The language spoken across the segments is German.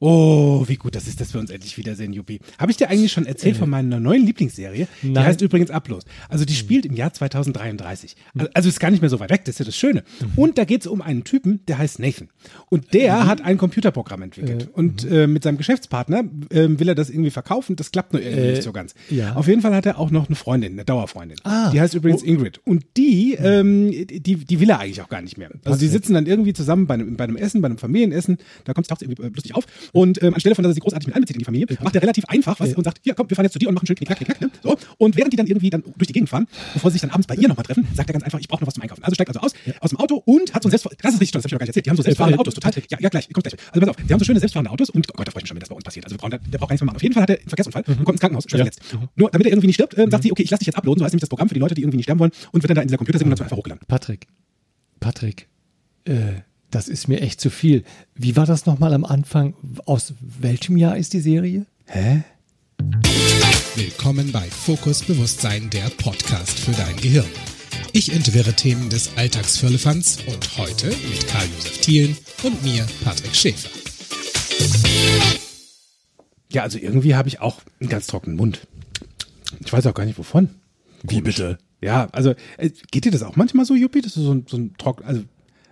Oh, wie gut das ist, dass wir uns endlich wiedersehen, Juppie. Habe ich dir eigentlich schon erzählt von meiner neuen Lieblingsserie? Die Nein. heißt übrigens Ablos. Also die spielt im Jahr 2033. Also, also ist gar nicht mehr so weit weg, das ist ja das Schöne. Und da geht es um einen Typen, der heißt Nathan. Und der hat ein Computerprogramm entwickelt. Und äh, mit seinem Geschäftspartner äh, will er das irgendwie verkaufen. Das klappt nur irgendwie nicht so ganz. ja. Auf jeden Fall hat er auch noch eine Freundin, eine Dauerfreundin. Ah. Die heißt übrigens Ingrid. Und die, ähm, die, die will er eigentlich auch gar nicht mehr. Also die sitzen dann irgendwie zusammen bei einem, bei einem Essen, bei einem Familienessen. Da kommt es irgendwie äh, lustig auf. Und ähm, anstelle von, dass er sie großartig mit einbezieht in die Familie, macht er relativ einfach was und sagt, hier, komm, wir fahren jetzt zu dir und machen schön knick, knack, knick, knack. Ne? So. Und während die dann irgendwie dann durch die Gegend fahren, bevor sie sich dann abends bei ihr nochmal treffen, sagt er ganz einfach, ich brauche noch was zum Einkaufen. Also steigt also aus, aus dem Auto und hat so ein Selbst... Das ist richtig toll, das habe ich noch gar nicht erzählt. Die haben so selbstfahrende äh, Autos, total... Ja, ja, gleich, kommt gleich. Also pass auf, die haben so schöne selbstfahrende Autos und, oh Gott, da freue ich mich schon, wenn das bei uns passiert. Also wir brauchen, da- der braucht gar nichts mehr machen. Auf jeden Fall hat er einen Verkehrsunfall und kommt ins Krankenhaus, schwer verletzt. Nur damit er irgendwie nicht stirbt, ähm, sagt sie, okay, ich lasse dich jetzt uploaden, so heißt nämlich das Programm für die Leute, die irgendwie nicht sterben wollen und wird dann da in dieser Computersimulation einfach hochgeladen. Patrick, Patrick, äh, das ist mir echt zu viel. Wie war das nochmal am Anfang? Aus welchem Jahr ist die Serie? Hä? Willkommen bei Fokus Bewusstsein, der Podcast für dein Gehirn. Ich entwirre Themen des Alltagsfirlefanz und heute mit Karl-Josef Thielen und mir, Patrick Schäfer. Ja, also irgendwie habe ich auch einen ganz trockenen Mund. Ich weiß auch gar nicht wovon. Wie bitte? Ja, also äh, geht dir das auch manchmal so, Juppie? Das ist so ein, so ein trocken, also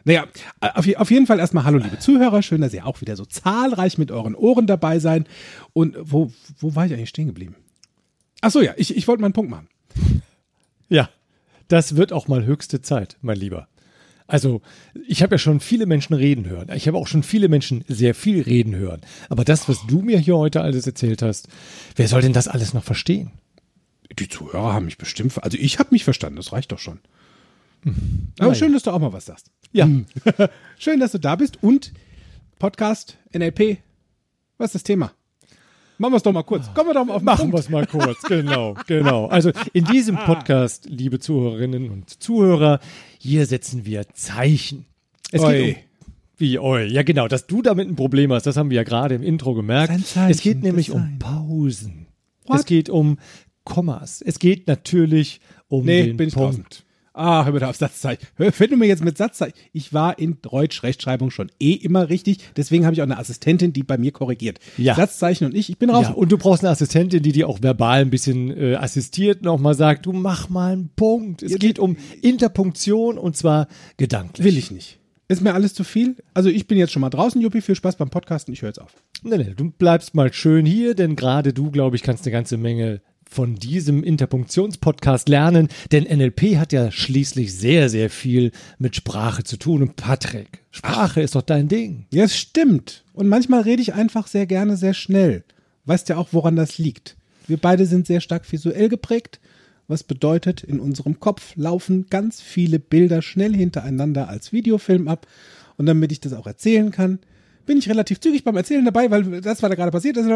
naja, auf, auf jeden Fall erstmal hallo liebe Zuhörer, schön, dass ihr auch wieder so zahlreich mit euren Ohren dabei seid. Und wo, wo war ich eigentlich stehen geblieben? Ach so, ja, ich, ich wollte mal einen Punkt machen. Ja, das wird auch mal höchste Zeit, mein Lieber. Also, ich habe ja schon viele Menschen reden hören. Ich habe auch schon viele Menschen sehr viel reden hören. Aber das, was du mir hier heute alles erzählt hast, wer soll denn das alles noch verstehen? Die Zuhörer haben mich bestimmt, also ich habe mich verstanden, das reicht doch schon. Aber Naja. schön, dass du auch mal was sagst. Ja, Schön, dass du da bist und Podcast, NLP, was ist das Thema? Machen wir es doch mal kurz. Kommen wir doch mal auf den Machen wir es mal kurz, genau, genau. Also in diesem Podcast, liebe Zuhörerinnen und Zuhörer, hier setzen wir Zeichen. Es Oi. geht um, wie oi, ja genau, dass du damit ein Problem hast, das haben wir ja gerade im Intro gemerkt. Es geht nämlich um. Pausen. What? Es geht um Kommas. Es geht natürlich um Nee, den Punkt. Ah, hör bitte auf Satzzeichen. Hör, wenn du mir jetzt mit Satzzeichen. Ich war in Deutsch-Rechtschreibung schon eh immer richtig. Deswegen habe ich auch eine Assistentin, die bei mir korrigiert. Ja. Satzzeichen und ich, ich bin raus. Ja, und du brauchst eine Assistentin, die dir auch verbal ein bisschen äh, assistiert, nochmal sagt, du mach mal einen Punkt. Es geht um Interpunktion und zwar gedanklich. Will ich nicht. Ist mir alles zu viel? Also ich bin jetzt schon mal draußen, Juppie. Viel Spaß beim Podcasten. Ich höre jetzt auf. Nee, nee, du bleibst mal schön hier, denn gerade du, glaube ich, kannst eine ganze Menge von diesem Interpunktionspodcast lernen, denn NLP hat ja schließlich sehr, sehr viel mit Sprache zu tun. Und Patrick, Sprache ist doch dein Ding. Ja, es stimmt. Und manchmal rede ich einfach sehr gerne sehr schnell. Weißt ja auch, woran das liegt. Wir beide sind sehr stark visuell geprägt, was bedeutet, in unserem Kopf laufen ganz viele Bilder schnell hintereinander als Videofilm ab. Und damit ich das auch erzählen kann, bin ich relativ zügig beim Erzählen dabei, weil das, was da gerade passiert ist,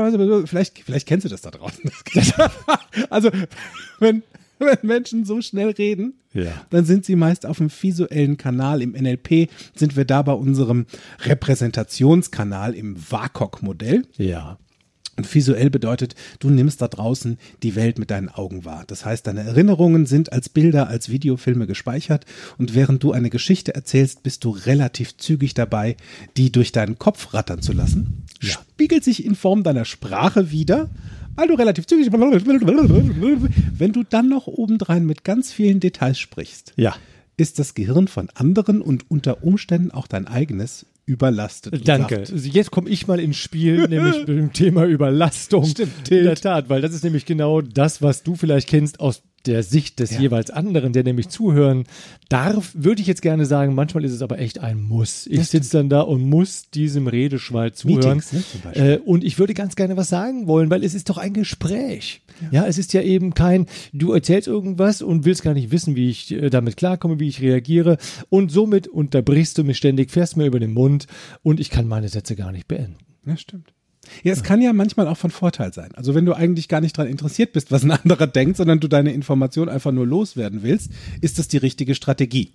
vielleicht, vielleicht kennst du das da draußen. also, wenn, wenn Menschen so schnell reden, Ja. dann sind sie meist auf dem visuellen Kanal. Im NLP sind wir da bei unserem Repräsentationskanal im WAKOK-Modell. Ja. Und visuell bedeutet, du nimmst da draußen die Welt mit deinen Augen wahr. Das heißt, deine Erinnerungen sind als Bilder, als Videofilme gespeichert und während du eine Geschichte erzählst, bist du relativ zügig dabei, die durch deinen Kopf rattern zu lassen. Spiegelt sich in Form deiner Sprache wieder, weil du relativ zügig, wenn du dann noch obendrein mit ganz vielen Details sprichst, Ja. ist das Gehirn von anderen und unter Umständen auch dein eigenes überlastet. Danke. sagt, Also Jetzt komme ich mal ins Spiel, nämlich mit dem Thema Überlastung. Stimmt, In der Tat, weil das ist nämlich genau das, was du vielleicht kennst aus der Sicht des Ja. jeweils anderen, der nämlich zuhören darf, würde ich jetzt gerne sagen, manchmal ist es aber echt ein Muss. Ich sitze dann da und muss diesem Redeschwall zuhören. Meetings, ne, äh, und ich würde ganz gerne was sagen wollen, weil es ist doch ein Gespräch. Ja. es ist ja eben kein, du erzählst irgendwas und willst gar nicht wissen, wie ich äh, damit klarkomme, wie ich reagiere. Und somit unterbrichst du mich ständig, fährst mir über den Mund und ich kann meine Sätze gar nicht beenden. Ja, stimmt. Ja, es kann ja manchmal auch von Vorteil sein. Also wenn du eigentlich gar nicht daran interessiert bist, was ein anderer denkt, sondern du deine Information einfach nur loswerden willst, ist das die richtige Strategie.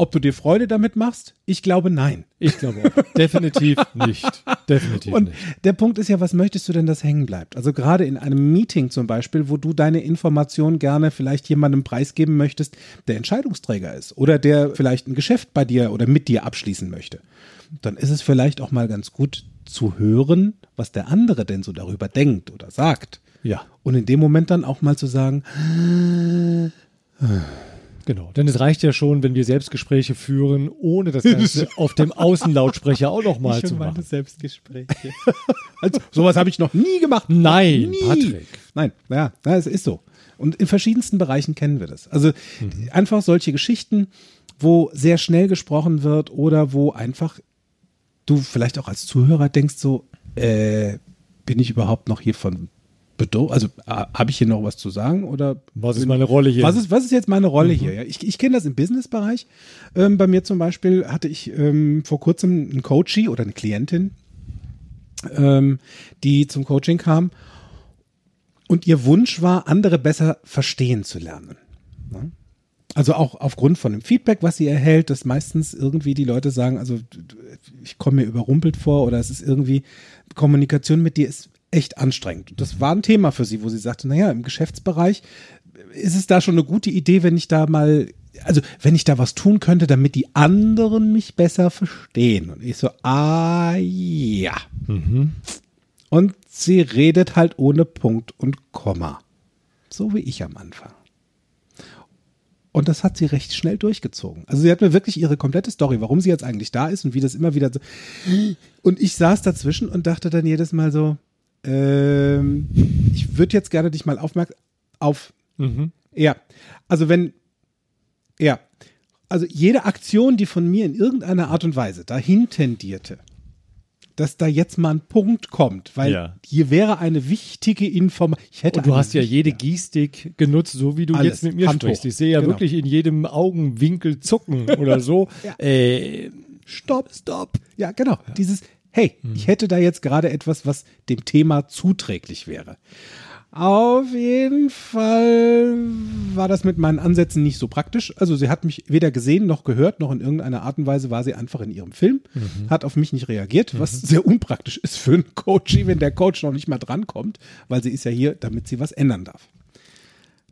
Ob du dir Freude damit machst? Ich glaube nein. Ich glaube auch. Definitiv nicht. Definitiv Und nicht. der Punkt ist ja, was möchtest du denn, dass hängen bleibt? Also gerade in einem Meeting zum Beispiel, wo du deine Information gerne vielleicht jemandem preisgeben möchtest, der Entscheidungsträger ist oder der vielleicht ein Geschäft bei dir oder mit dir abschließen möchte, dann ist es vielleicht auch mal ganz gut zu hören, was der andere denn so darüber denkt oder sagt. Ja. Und in dem Moment dann auch mal zu sagen, Genau, denn es reicht ja schon, wenn wir Selbstgespräche führen, ohne das Ganze auf dem Außenlautsprecher auch nochmal zu machen. Selbstgespräche. also, sowas habe ich noch nie gemacht. Nein, nie. Patrick. Nein, ja, ja, es ist so. Und in verschiedensten Bereichen kennen wir das. Also Mhm. einfach solche Geschichten, wo sehr schnell gesprochen wird oder wo einfach du vielleicht auch als Zuhörer denkst so, äh, bin ich überhaupt noch hier von bedürf, also äh, habe ich hier noch was zu sagen oder Was ist meine Rolle hier? was ist, was ist jetzt meine Rolle hier? Ja, ich ich kenne das im Businessbereich. Ähm, bei mir zum Beispiel hatte ich ähm, vor kurzem einen Coachie oder eine Klientin, ähm, die zum Coaching kam und ihr Wunsch war, andere besser verstehen zu lernen. Ne? Also auch aufgrund von dem Feedback, was sie erhält, dass meistens irgendwie die Leute sagen, also ich komme mir überrumpelt vor oder es ist irgendwie, Kommunikation mit dir ist echt anstrengend. Und Das war ein Thema für sie, wo sie sagte, naja, im Geschäftsbereich ist es da schon eine gute Idee, wenn ich da mal, also wenn ich da was tun könnte, damit die anderen mich besser verstehen. Und ich so, ah ja. Und sie redet halt ohne Punkt und Komma. So wie ich am Anfang. Und das hat sie recht schnell durchgezogen. Also sie hat mir wirklich ihre komplette Story, warum sie jetzt eigentlich da ist und wie das immer wieder so. Und ich saß dazwischen und dachte dann jedes Mal so, ähm, ich würde jetzt gerne dich mal aufmerksam auf. Ja, also wenn, ja, also jede Aktion, die von mir in irgendeiner Art und Weise dahin tendierte, dass da jetzt mal ein Punkt kommt, weil Ja. hier wäre eine wichtige Information. Ich hätte Und du hast ja jede Gestik genutzt, so wie du Alles. jetzt mit mir Hand sprichst. hoch. Ich sehe ja Genau. wirklich in jedem Augenwinkel zucken oder so. äh, Stopp, stopp. Ja, genau. Dieses, hey, ich hätte da jetzt gerade etwas, was dem Thema zuträglich wäre. Auf jeden Fall war das mit meinen Ansätzen nicht so praktisch. Also sie hat mich weder gesehen noch gehört, noch in irgendeiner Art und Weise war sie einfach in ihrem Film, hat auf mich nicht reagiert, was sehr unpraktisch ist für einen Coach, wenn der Coach noch nicht mal drankommt, weil sie ist ja hier, damit sie was ändern darf.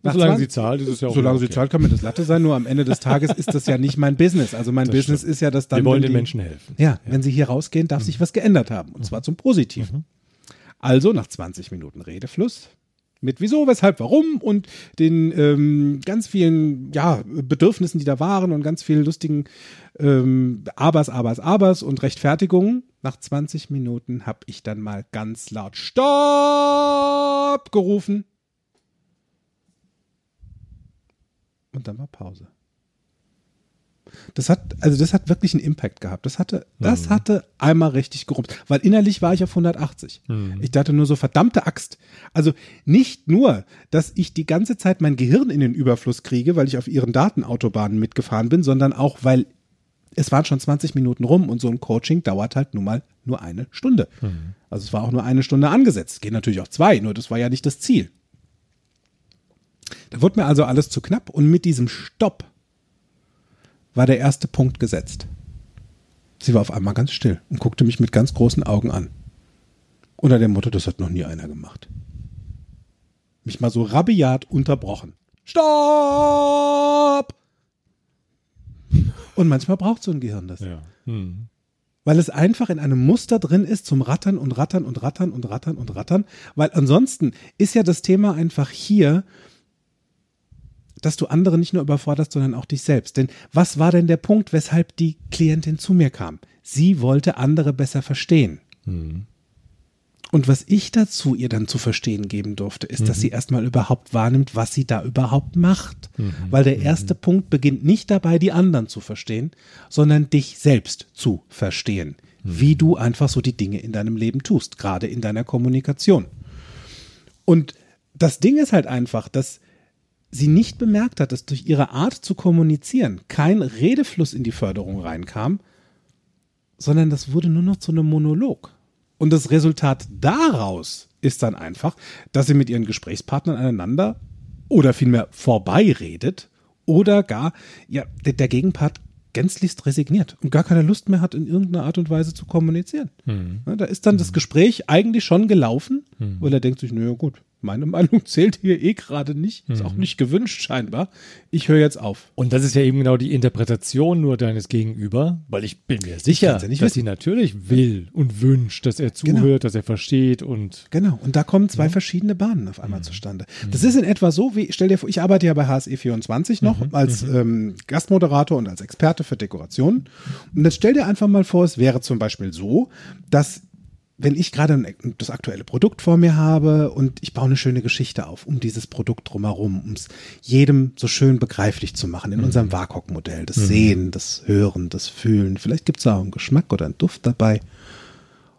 Nach solange 20 sie zahlt, ist es ja auch Solange okay. sie zahlt, kann mir das Latte sein. Nur am Ende des Tages ist das ja nicht mein Business. Also mein Business ist ja, dass dann. Wir wollen den die- Menschen helfen. Ja, wenn sie hier rausgehen, darf sich was geändert haben. Und zwar zum Positiven. Also nach 20 Minuten Redefluss mit wieso, weshalb, warum und den ähm, ganz vielen ja, Bedürfnissen, die da waren und ganz vielen lustigen ähm, Abers, Abers, Abers und Rechtfertigungen. Nach 20 Minuten habe ich dann mal ganz laut Stopp gerufen. Und dann war Pause. Das hat, also das hat wirklich einen Impact gehabt. Das hatte, das hatte einmal richtig gerummt. Weil innerlich war ich auf 180. Ich dachte nur so, verdammte Axt. Also nicht nur, dass ich die ganze Zeit mein Gehirn in den Überfluss kriege, weil ich auf ihren Datenautobahnen mitgefahren bin, sondern auch, weil es waren schon 20 Minuten rum und so ein Coaching dauert halt nun mal nur eine Stunde. Also es war auch nur eine Stunde angesetzt. Geht natürlich auch zwei, nur das war ja nicht das Ziel. Da wurde mir also alles zu knapp und mit diesem Stopp war der erste Punkt gesetzt. Sie war auf einmal ganz still und guckte mich mit ganz großen Augen an. Unter dem Motto, das hat noch nie einer gemacht. Mich mal so rabiat unterbrochen. Stopp! Und manchmal braucht so ein Gehirn das. Ja. Hm. Weil es einfach in einem Muster drin ist zum Rattern und Rattern und Rattern und Rattern und Rattern. Weil ansonsten ist ja das Thema einfach hier, dass du andere nicht nur überforderst, sondern auch dich selbst. Denn was war denn der Punkt, weshalb die Klientin zu mir kam? Sie wollte andere besser verstehen. Und was ich dazu ihr dann zu verstehen geben durfte, ist, dass sie erstmal überhaupt wahrnimmt, was sie da überhaupt macht. Weil der erste Punkt beginnt nicht dabei, die anderen zu verstehen, sondern dich selbst zu verstehen. Wie du einfach so die Dinge in deinem Leben tust, gerade in deiner Kommunikation. Und das Ding ist halt einfach, dass sie nicht bemerkt hat, dass durch ihre Art zu kommunizieren kein Redefluss in die Förderung reinkam, sondern das wurde nur noch zu einem Monolog. Und das Resultat daraus ist dann einfach, dass sie mit ihren Gesprächspartnern aneinander oder vielmehr vorbeiredet oder gar, ja, der, der Gegenpart gänzlichst resigniert und gar keine Lust mehr hat, in irgendeiner Art und Weise zu kommunizieren. Ja, Da ist dann das Gespräch eigentlich schon gelaufen weil er denkt sich, naja gut, meine Meinung zählt hier eh gerade nicht, ist auch nicht gewünscht scheinbar. Ich höre jetzt auf. Und das ist ja eben genau die Interpretation nur deines Gegenüber, weil ich bin mir sicher, ja dass wissen. sie natürlich will und wünscht, dass er zuhört, Genau. dass er versteht und Genau, und da kommen zwei verschiedene Bahnen auf einmal zustande. Das ist in etwa so, wie, stell dir vor, ich arbeite ja bei HSE24 noch als ähm, Gastmoderator und als Experte für Dekorationen. Und jetzt stell dir einfach mal vor, es wäre zum Beispiel so, dass wenn ich gerade das aktuelle Produkt vor mir habe und ich baue eine schöne Geschichte auf um dieses Produkt drumherum, um es jedem so schön begreiflich zu machen in unserem WAKOK-Modell. Das Sehen, das Hören, das Fühlen. Vielleicht gibt es auch einen Geschmack oder einen Duft dabei.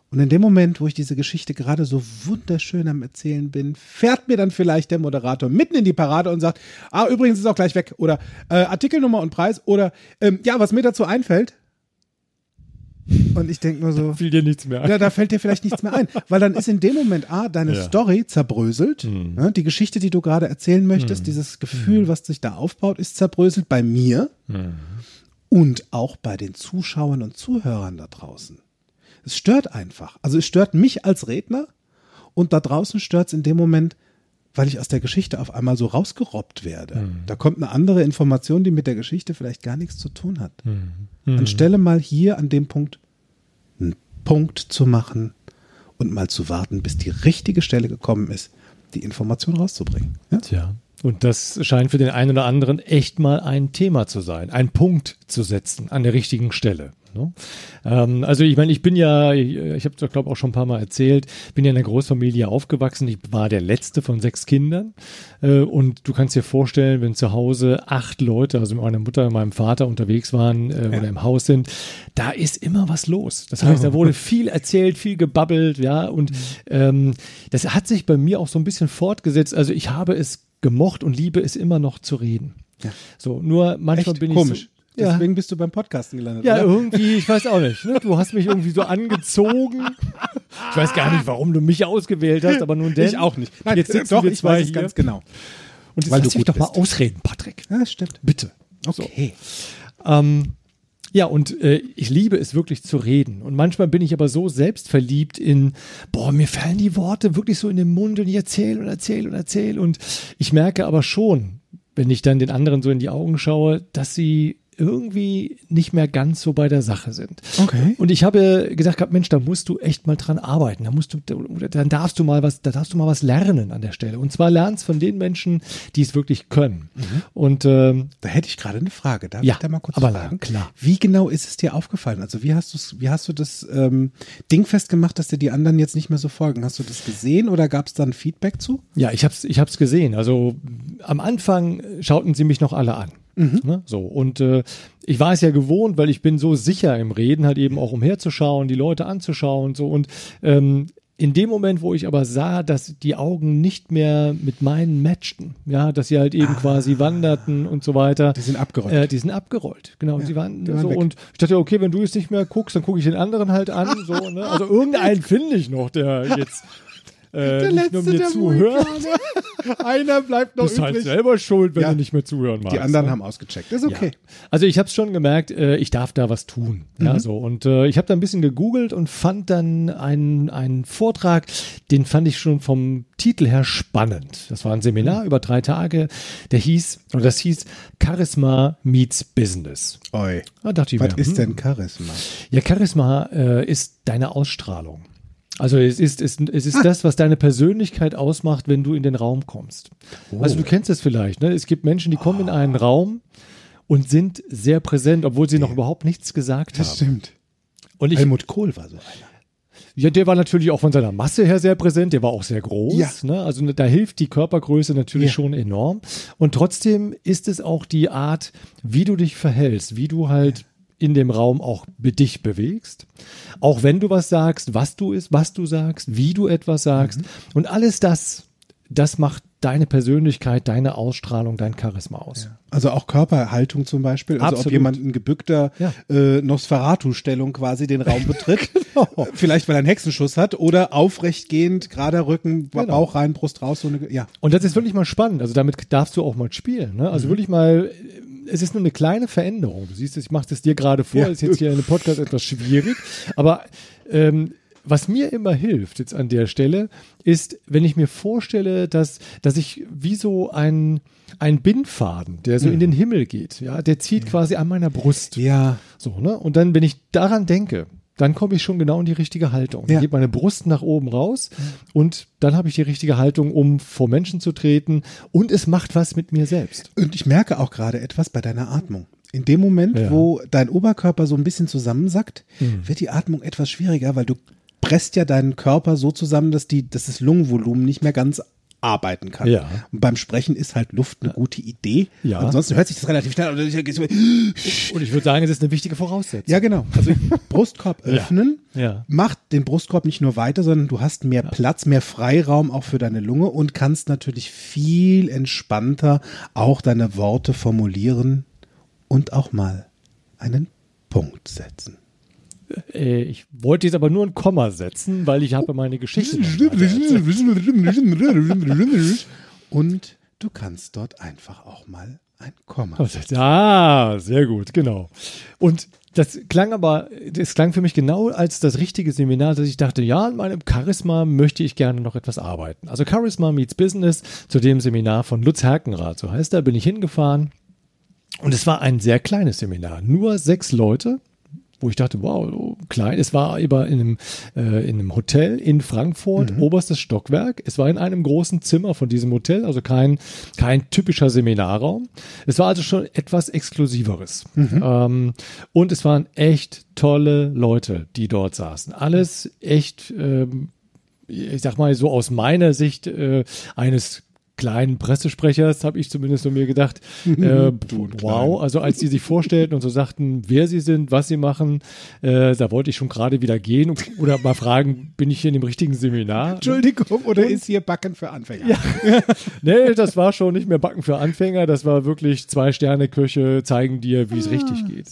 Und in dem Moment, wo ich diese Geschichte gerade so wunderschön am Erzählen bin, fährt mir dann vielleicht der Moderator mitten in die Parade und sagt, ah, übrigens ist auch gleich weg. Oder äh, Artikelnummer und Preis. Oder ähm, ja, was mir dazu einfällt. Und ich denke nur so, fiel dir nichts mehr ein. ja, da fällt dir vielleicht nichts mehr ein. Weil dann ist in dem Moment A, deine Ja. Story zerbröselt. Ne, die Geschichte, die du gerade erzählen möchtest, dieses Gefühl, was sich da aufbaut, ist zerbröselt bei mir und auch bei den Zuschauern und Zuhörern da draußen. Es stört einfach. Also es stört mich als Redner und da draußen stört es in dem Moment, weil ich aus der Geschichte auf einmal so rausgerobbt werde. Da kommt eine andere Information, die mit der Geschichte vielleicht gar nichts zu tun hat. Anstelle mal hier an dem Punkt einen Punkt zu machen und mal zu warten, bis die richtige Stelle gekommen ist, die Information rauszubringen. Ja? Tja. Und das scheint für den einen oder anderen echt mal ein Thema zu sein, einen Punkt zu setzen an der richtigen Stelle. Ne? Ähm, also ich meine, ich bin ja, ich, ich habe es glaube auch schon ein paar Mal erzählt, bin ja in einer Großfamilie aufgewachsen. Ich war der letzte von sechs Kindern. Äh, und du kannst dir vorstellen, wenn zu Hause acht Leute, also meine Mutter und meinem Vater unterwegs waren äh, oder im Haus sind, da ist immer was los. Das heißt, da wurde viel erzählt, viel gebabbelt, ja. Und ähm, das hat sich bei mir auch so ein bisschen fortgesetzt. Also ich habe es gemocht und liebe es immer noch zu reden. Ja. So, nur manchmal Echt bin komisch. ich so, ja, Deswegen bist du beim Podcasten gelandet. ja, oder? irgendwie, ich weiß auch nicht. Ne? Du hast mich irgendwie so angezogen. Ich weiß gar nicht, warum du mich ausgewählt hast, aber nun denn. ich auch nicht. Nein, Jetzt sitzen doch, wir ich zwei weiß es hier. ganz genau. Und jetzt weil lass du mich doch mal bist. ausreden, Patrick. Ja, das stimmt. Bitte. Okay. Ähm, ja, und äh, ich liebe es wirklich zu reden. Und manchmal bin ich aber so selbstverliebt in, boah, mir fallen die Worte wirklich so in den Mund und ich erzähle und erzähle und erzähle. Und ich merke aber schon, wenn ich dann den anderen so in die Augen schaue, dass sie irgendwie nicht mehr ganz so bei der Sache sind. Okay. Und ich habe gesagt gehabt, Mensch, da musst du echt mal dran arbeiten. Da musst du, da- dann darfst du mal was, da darfst du mal was lernen an der Stelle. Und zwar lernst von den Menschen, die es wirklich können. Und ähm, Da hätte ich gerade eine Frage. Darf Ja, ich da mal kurz aber fragen? klar. Wie genau ist es dir aufgefallen? Also wie hast, du's, wie hast du das ähm, Ding festgemacht, dass dir die anderen jetzt nicht mehr so folgen? Hast du das gesehen oder gab es da ein Feedback zu? Ja, ich hab's, ich hab's gesehen. Also am Anfang schauten sie mich noch alle an. Ne? So und äh, ich war es ja gewohnt, weil ich bin so sicher im Reden, halt eben auch umherzuschauen, die Leute anzuschauen, so und ähm, in dem Moment, wo ich aber sah, dass die Augen nicht mehr mit meinen matchten, ja, dass sie halt eben quasi wanderten und so weiter. Die sind abgerollt. Äh, die sind abgerollt, genau. sie waren, die waren so weg. und ich dachte, okay, wenn du jetzt nicht mehr guckst, dann gucke ich den anderen halt an, so, ne? Also irgendeinen finde ich noch, der jetzt äh, nicht nur mir zuhört. Einer bleibt noch Du bist halt selber schuld, wenn Ja. du nicht mehr zuhören magst. Die anderen ne? haben ausgecheckt. Ist okay. Ja. Also ich habe es schon gemerkt, äh, ich darf da was tun. Ja, so. Und äh, ich habe da ein bisschen gegoogelt und fand dann einen, einen Vortrag, den fand ich schon vom Titel her spannend. Das war ein Seminar über drei Tage. Der hieß, oder das hieß Charisma meets Business. Oi. Da dachte ich Was mir, ist hm, denn Charisma? ja, Charisma äh, ist deine Ausstrahlung. Also es ist, es, es ist das, was deine Persönlichkeit ausmacht, wenn du in den Raum kommst. Also du kennst es vielleicht. Ne? Es gibt Menschen, die kommen in einen Raum und sind sehr präsent, obwohl sie noch überhaupt nichts gesagt Das haben. stimmt. Und ich, Helmut Kohl war so einer. ja, der war natürlich auch von seiner Masse her sehr präsent, der war auch sehr groß. Ja. Ne? Also da hilft die Körpergröße natürlich Ja. schon enorm. Und trotzdem ist es auch die Art, wie du dich verhältst, wie du halt in dem Raum auch dich bewegst. Auch wenn du was sagst, was du ist, was du sagst, wie du etwas sagst. Mhm. Und alles das, das macht deine Persönlichkeit, deine Ausstrahlung, dein Charisma aus. Also auch Körperhaltung zum Beispiel. Also ob Absolut. jemand in gebückter Ja. äh, Nosferatu-Stellung quasi den Raum betritt. Genau. Vielleicht, weil er einen Hexenschuss hat oder aufrecht gehend, gerader Rücken, Genau. Bauch rein, Brust raus. So eine, ja. Und das ist wirklich mal spannend. Also damit darfst du auch mal spielen. Ne? Mhm. Also wirklich mal, es ist nur eine kleine Veränderung. Du siehst, es, ich mache es dir gerade vor, Ja. ist jetzt hier in einem Podcast etwas schwierig. Aber ähm, was mir immer hilft jetzt an der Stelle, ist, wenn ich mir vorstelle, dass, dass ich wie so ein, ein Bindfaden, der so in den Himmel geht, ja, der zieht quasi an meiner Brust. Ja. So, ne? Und dann, wenn ich daran denke, dann komme ich schon genau in die richtige Haltung. Ja. Ich gebe meine Brust nach oben raus und dann habe ich die richtige Haltung, um vor Menschen zu treten und es macht was mit mir selbst. Und ich merke auch gerade etwas bei deiner Atmung. In dem Moment, Ja. wo dein Oberkörper so ein bisschen zusammensackt, wird die Atmung etwas schwieriger, weil du presst ja deinen Körper so zusammen, dass, die, dass das Lungenvolumen nicht mehr ganz arbeiten kann. Ja. Und beim Sprechen ist halt Luft eine gute Idee. Ja. Ansonsten hört sich das relativ schnell an. Und ich würde sagen, es ist eine wichtige Voraussetzung. Ja, genau. Also Brustkorb öffnen Ja. macht den Brustkorb nicht nur weiter, sondern du hast mehr Platz, mehr Freiraum auch für deine Lunge und kannst natürlich viel entspannter auch deine Worte formulieren und auch mal einen Punkt setzen. Äh, ich wollte jetzt aber nur ein Komma setzen, weil ich habe meine Geschichte. Und du kannst dort einfach auch mal ein Komma. Ah, sehr gut, genau. Und das klang aber, das klang für mich genau als das richtige Seminar, dass ich dachte, ja, an meinem Charisma möchte ich gerne noch etwas arbeiten. Also Charisma meets Business zu dem Seminar von Lutz Herkenrath, so heißt er, bin ich hingefahren. Und es war ein sehr kleines Seminar, nur sechs Leute, wo ich dachte, wow, klein. Es war aber in einem, äh, in einem Hotel in Frankfurt, oberstes Stockwerk. Es war in einem großen Zimmer von diesem Hotel, also kein, kein typischer Seminarraum. Es war also schon etwas Exklusiveres. Ähm, und es waren echt tolle Leute, die dort saßen. Alles echt, ähm, ich sag mal so aus meiner Sicht äh, eines kleinen Pressesprechers, habe ich zumindest so mir gedacht, äh, wow, also als die sich vorstellten und so sagten, wer sie sind, was sie machen, äh, da wollte ich schon gerade wieder gehen und, oder mal fragen, bin ich hier in dem richtigen Seminar? Entschuldigung, oder ist hier Backen für Anfänger? Ja. Nee, das war schon nicht mehr Backen für Anfänger, das war wirklich zwei Sterne Küche zeigen dir, wie es richtig geht.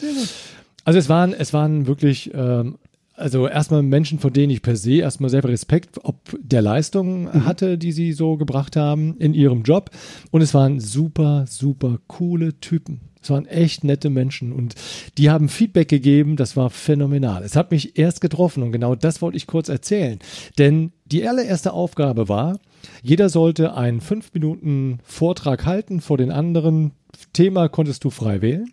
Also es waren, es waren wirklich, ähm, also erstmal Menschen, von denen ich per se erstmal selber Respekt ob der Leistung hatte, die sie so gebracht haben in ihrem Job. Und es waren super, super coole Typen. Es waren echt nette Menschen und die haben Feedback gegeben, das war phänomenal. Es hat mich erst getroffen und genau das wollte ich kurz erzählen. Denn die allererste Aufgabe war, jeder sollte einen fünf Minuten Vortrag halten vor den anderen. Thema konntest du frei wählen.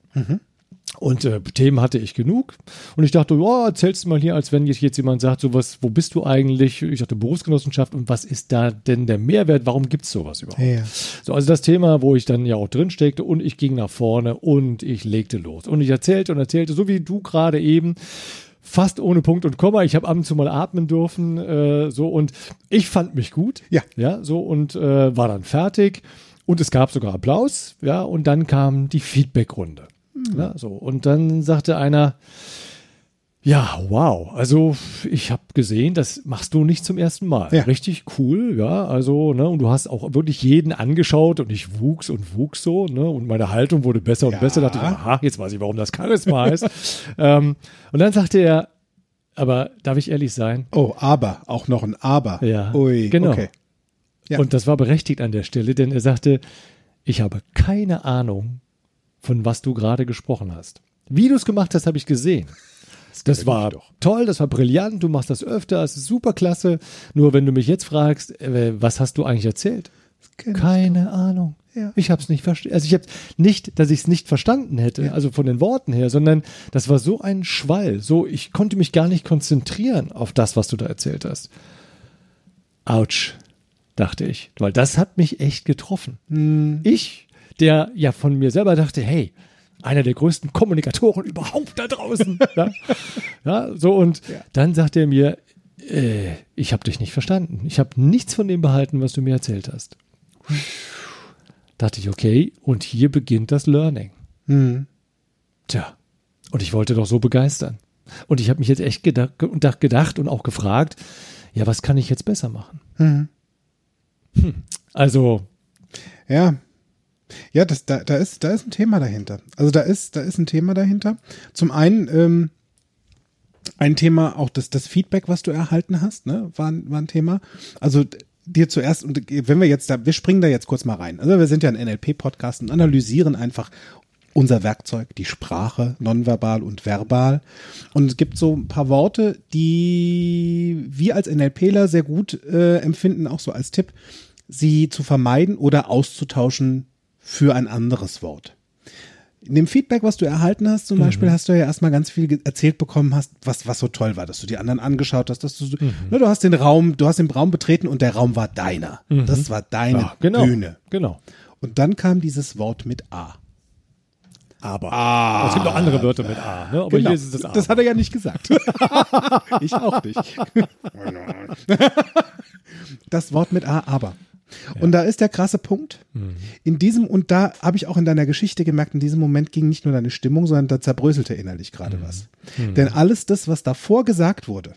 Und äh, Themen hatte ich genug. Und ich dachte, ja, erzählst du mal hier, als wenn jetzt jetzt jemand sagt, so was, wo bist du eigentlich? Ich dachte, Berufsgenossenschaft und was ist da denn der Mehrwert? Warum gibt's sowas überhaupt? Ja. So, also das Thema, wo ich dann ja auch drin steckte und ich ging nach vorne und ich legte los. Und ich erzählte und erzählte, so wie du gerade eben, fast ohne Punkt und Komma. Ich habe ab und zu mal atmen dürfen, äh, so und ich fand mich gut. Ja. Ja, so und äh, war dann fertig. Und es gab sogar Applaus, ja, und dann kam die Feedbackrunde. Ja, so. Und dann sagte einer, ja, wow. Also ich habe gesehen, das machst du nicht zum ersten Mal. Ja. Richtig cool, ja. Also, ne, und du hast auch wirklich jeden angeschaut und ich wuchs und wuchs so, ne? Und meine Haltung wurde besser und Ja. besser. Da dachte ich, aha, jetzt weiß ich, warum das Charisma heißt. ähm, und dann sagte er, aber darf ich ehrlich sein? Oh, aber, auch noch ein Aber. Ja, Ui, genau. okay. Ja. Und das war berechtigt an der Stelle, denn er sagte, ich habe keine Ahnung, von was du gerade gesprochen hast. Wie du es gemacht hast, habe ich gesehen. Das war toll, das war brillant, du machst das öfter, es ist super klasse. Nur wenn du mich jetzt fragst, äh, was hast du eigentlich erzählt? Keine Ahnung. Ja. Ich habe es nicht verstanden. Also ich habe nicht, dass ich es nicht verstanden hätte, also von den Worten her, sondern das war so ein Schwall. So, ich konnte mich gar nicht konzentrieren auf das, was du da erzählt hast. Autsch, dachte ich, weil das hat mich echt getroffen. Hm. Ich, der ja von mir selber dachte, hey, einer der größten Kommunikatoren überhaupt da draußen. ja? ja, so und dann sagt er mir, äh, ich habe dich nicht verstanden. Ich habe nichts von dem behalten, was du mir erzählt hast. Dachte ich, okay, und hier beginnt das Learning. Hm. Tja, und ich wollte doch so begeistern. Und ich habe mich jetzt echt gedacht, gedacht, und auch gefragt, ja, was kann ich jetzt besser machen? Hm. Hm. Also, Ja. Ja, das, da, da, ist, da ist ein Thema dahinter. Also da ist, da ist ein Thema dahinter. Zum einen ähm, ein Thema, auch das, das Feedback, was du erhalten hast, ne, war, ein- war ein Thema. Also dir zuerst, und wenn wir jetzt da, wir springen da jetzt kurz mal rein. Also wir sind ja ein NLP-Podcast und analysieren einfach unser Werkzeug, die Sprache, nonverbal und verbal. Und es gibt so ein paar Worte, die wir als NLPler sehr gut äh, empfinden, auch so als Tipp, sie zu vermeiden oder auszutauschen für ein anderes Wort. In dem Feedback, was du erhalten hast, zum Beispiel, hast du ja erstmal ganz viel erzählt bekommen hast, was, was so toll war, dass du die anderen angeschaut hast, dass du, so- ne, du hast den Raum, du hast den Raum betreten und der Raum war deiner. Das war deine Ja, genau. Bühne. Genau. Und dann kam dieses Wort mit A. Aber. Es gibt auch andere Wörter mit A, ne? aber Genau. hier ist es das A. Das hat er ja nicht gesagt. ich auch nicht. das Wort mit A, aber. Und da ist der krasse Punkt. In diesem, und da habe ich auch in deiner Geschichte gemerkt, in diesem Moment ging nicht nur deine Stimmung, sondern da zerbröselte innerlich gerade was. Denn alles das, was davor gesagt wurde,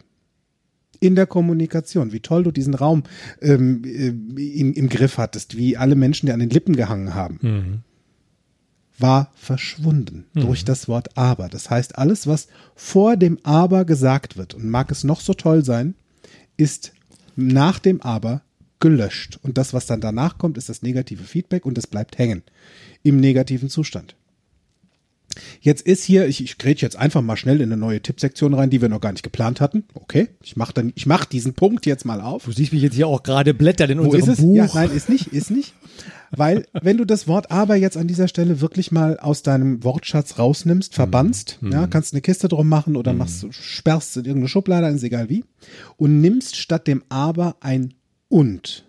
in der Kommunikation, wie toll du diesen Raum ähm, äh, im, im Griff hattest, wie alle Menschen dir an den Lippen gehangen haben, war verschwunden durch das Wort aber. Das heißt, alles, was vor dem aber gesagt wird, und mag es noch so toll sein, ist nach dem aber gelöscht. Und das, was dann danach kommt, ist das negative Feedback und es bleibt hängen im negativen Zustand. Jetzt ist hier, ich, ich grätsch jetzt einfach mal schnell in eine neue Tippsektion rein, die wir noch gar nicht geplant hatten. Okay, ich mache dann, ich mache diesen Punkt jetzt mal auf. Du siehst mich jetzt hier auch gerade blättern in Wo ist unserem es? Buch. Ja, nein, ist nicht, ist nicht. Weil, wenn du das Wort aber jetzt an dieser Stelle wirklich mal aus deinem Wortschatz rausnimmst, verbannst, ja, kannst eine Kiste drum machen oder machst, sperrst in irgendeine Schublade, ist egal wie, und nimmst statt dem aber ein und,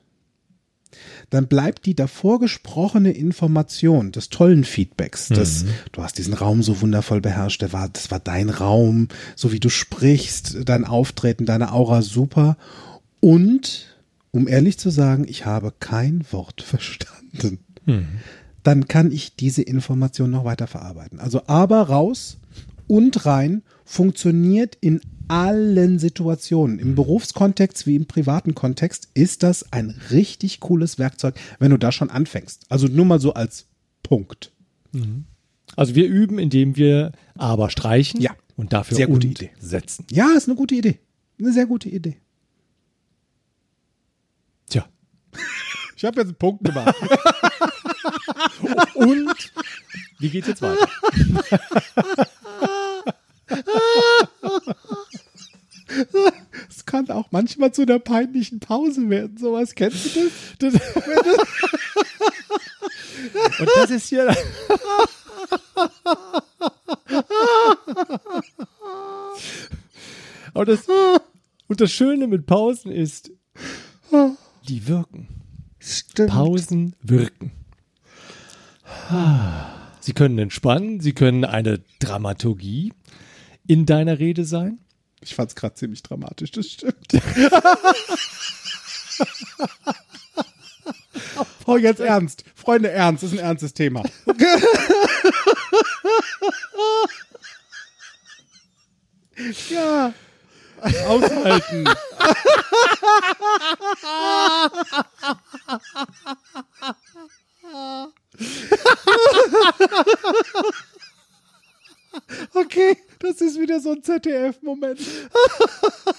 dann bleibt die davor gesprochene Information des tollen Feedbacks, des, du hast diesen Raum so wundervoll beherrscht, der war, das war dein Raum, so wie du sprichst, dein Auftreten, deine Aura super und um ehrlich zu sagen, ich habe kein Wort verstanden. Dann kann ich diese Information noch weiter verarbeiten. Also aber raus und rein funktioniert in allen Situationen. Im Berufskontext wie im privaten Kontext ist das ein richtig cooles Werkzeug, wenn du da schon anfängst. Also nur mal so als Punkt. Also wir üben, indem wir aber streichen Ja. und dafür Sehr gute Idee. setzen. Ja, ist eine gute Idee. Eine sehr gute Idee. Tja. Ich habe jetzt einen Punkt gemacht. Und wie geht's jetzt weiter? Es kann auch manchmal zu einer peinlichen Pause werden. Sowas kennst du das? das Und das ist hier. Und das, und das Schöne mit Pausen ist, die wirken. Stimmt. Pausen wirken. Sie können entspannen, sie können eine Dramaturgie in deiner Rede sein. Ich fand es gerade ziemlich dramatisch, das stimmt. oh, jetzt ernst. Freunde, ernst. Das ist ein ernstes Thema. ja. Aushalten. Okay, das ist wieder so ein ZDF-Moment.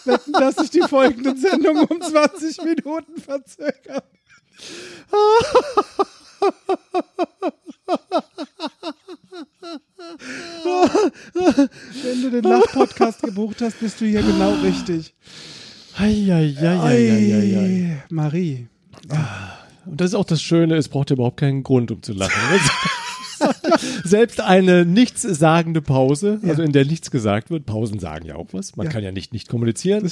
Wetten, dass sich die folgenden Sendungen um 20 Minuten verzögern. Wenn du den Lach-Podcast gebucht hast, bist du hier genau richtig. Eieieiei. Marie. Und das ist auch das Schöne, es braucht überhaupt keinen Grund, um zu lachen. Selbst eine nichtssagende Pause, also in der nichts gesagt wird, Pausen sagen ja auch was, man kann ja nicht nicht kommunizieren,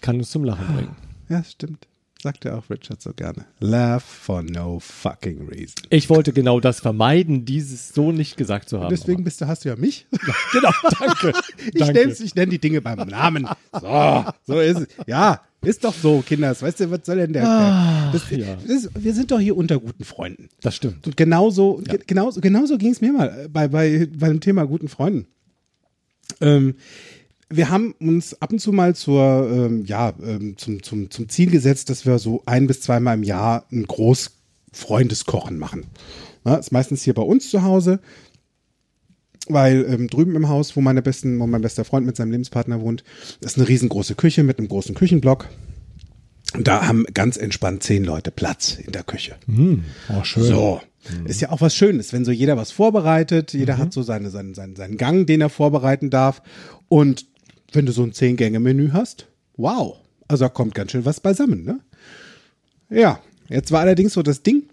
kann uns zum Lachen bringen. Ja, das stimmt. Sagt ja auch Richard so gerne. Laugh for no fucking reason. Ich wollte genau das vermeiden, dieses so nicht gesagt zu haben. Deswegen bist du, hast du ja mich. genau, danke. Ich nenne ich nenn die Dinge beim Namen. So, so ist es. Ja, ist doch so, Kinders. Weißt du, was soll denn der? der das, ja. das, wir sind doch hier unter guten Freunden. Das stimmt. Und genauso, ge genauso, genauso ging es mir mal äh, bei, bei, bei dem Thema guten Freunden. Ähm, wir haben uns ab und zu mal zur, ähm, ja, ähm, zum, zum, zum Ziel gesetzt, dass wir so ein bis zweimal im Jahr ein Großfreundeskochen machen. Ja, ist meistens hier bei uns zu Hause, weil ähm, drüben im Haus, wo meine besten, wo mein bester Freund mit seinem Lebenspartner wohnt, ist eine riesengroße Küche mit einem großen Küchenblock. Und da haben ganz entspannt zehn Leute Platz in der Küche. Oh, schön. So. Ist ja auch was Schönes, wenn so jeder was vorbereitet, jeder hat so seine, seinen, seinen, seinen Gang, den er vorbereiten darf. Und wenn du so ein Zehn-Gänge-Menü hast, wow. Also da kommt ganz schön was beisammen, ne? Ja, jetzt war allerdings so das Ding,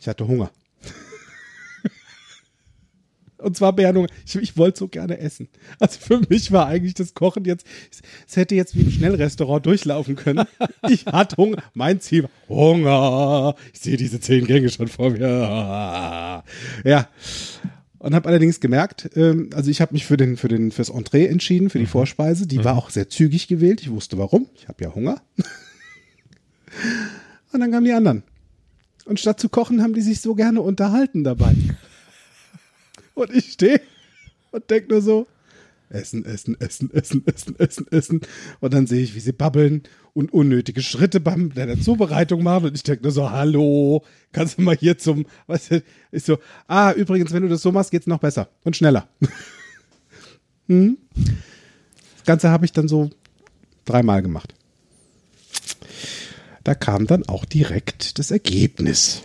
ich hatte Hunger. Und zwar mehr Hunger. Ich, ich wollte so gerne essen. Also für mich war eigentlich das Kochen jetzt, es hätte jetzt wie im Schnellrestaurant durchlaufen können. Ich hatte Hunger. Mein Ziel war Hunger. Ich sehe diese zehn Gänge schon vor mir. Ja. Und habe allerdings gemerkt, ähm, also ich habe mich für den für den fürs Entree entschieden, für die Vorspeise. Die war auch sehr zügig gewählt. Ich wusste warum. Ich habe ja Hunger. Und dann kamen die anderen. Und statt zu kochen, haben die sich so gerne unterhalten dabei. Und ich stehe und denke nur so, essen, essen, essen, essen, essen, essen, essen. Und dann sehe ich, wie sie babbeln und unnötige Schritte bei der Zubereitung machen. Und ich denke nur so, hallo, kannst du mal hier zum, was ich so, ah, übrigens, wenn du das so machst, geht's noch besser und schneller. hm? Das Ganze habe ich dann so dreimal gemacht. Da kam dann auch direkt das Ergebnis.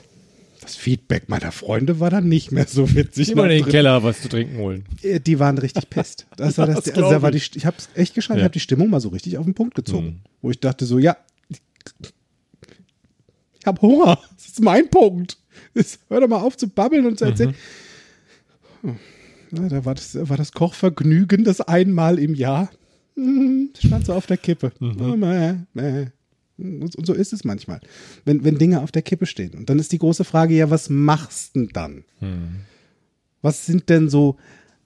Das Feedback meiner Freunde war dann nicht mehr so witzig. Mal in den Nach Keller was zu trinken holen. äh, Die waren richtig pisst. Das war das, Das also da war die, ich. ich habe es echt geschafft, ich Ja. habe die Stimmung mal so richtig auf den Punkt gezogen. Mhm. Wo ich dachte so, ja, ich habe Hunger. Das ist mein Punkt. Das, hör doch mal auf zu babbeln und zu erzählen. Mhm. Hm. Ja, da war das, war das Kochvergnügen das einmal im Jahr. Hm, Stand so auf der Kippe. Mhm. Und und so ist es manchmal, wenn, wenn Dinge auf der Kippe stehen. Und dann ist die große Frage, ja, was machst denn dann? Was sind denn so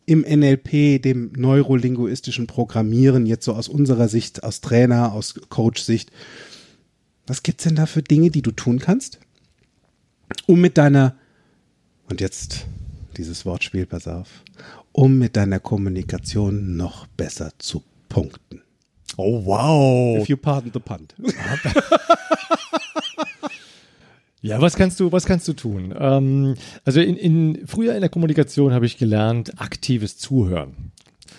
im NLP, dem neurolinguistischen Programmieren, jetzt so aus unserer Sicht, aus Trainer, aus Coach-Sicht, was gibt's denn da für Dinge, die du tun kannst, um mit deiner, und jetzt dieses Wortspiel, pass auf, um mit deiner Kommunikation noch besser zu punkten? Oh, wow. If you pardon the punt. Ja, was kannst du, was kannst du tun? Ähm, also in, in, früher in der Kommunikation habe ich gelernt, aktives Zuhören.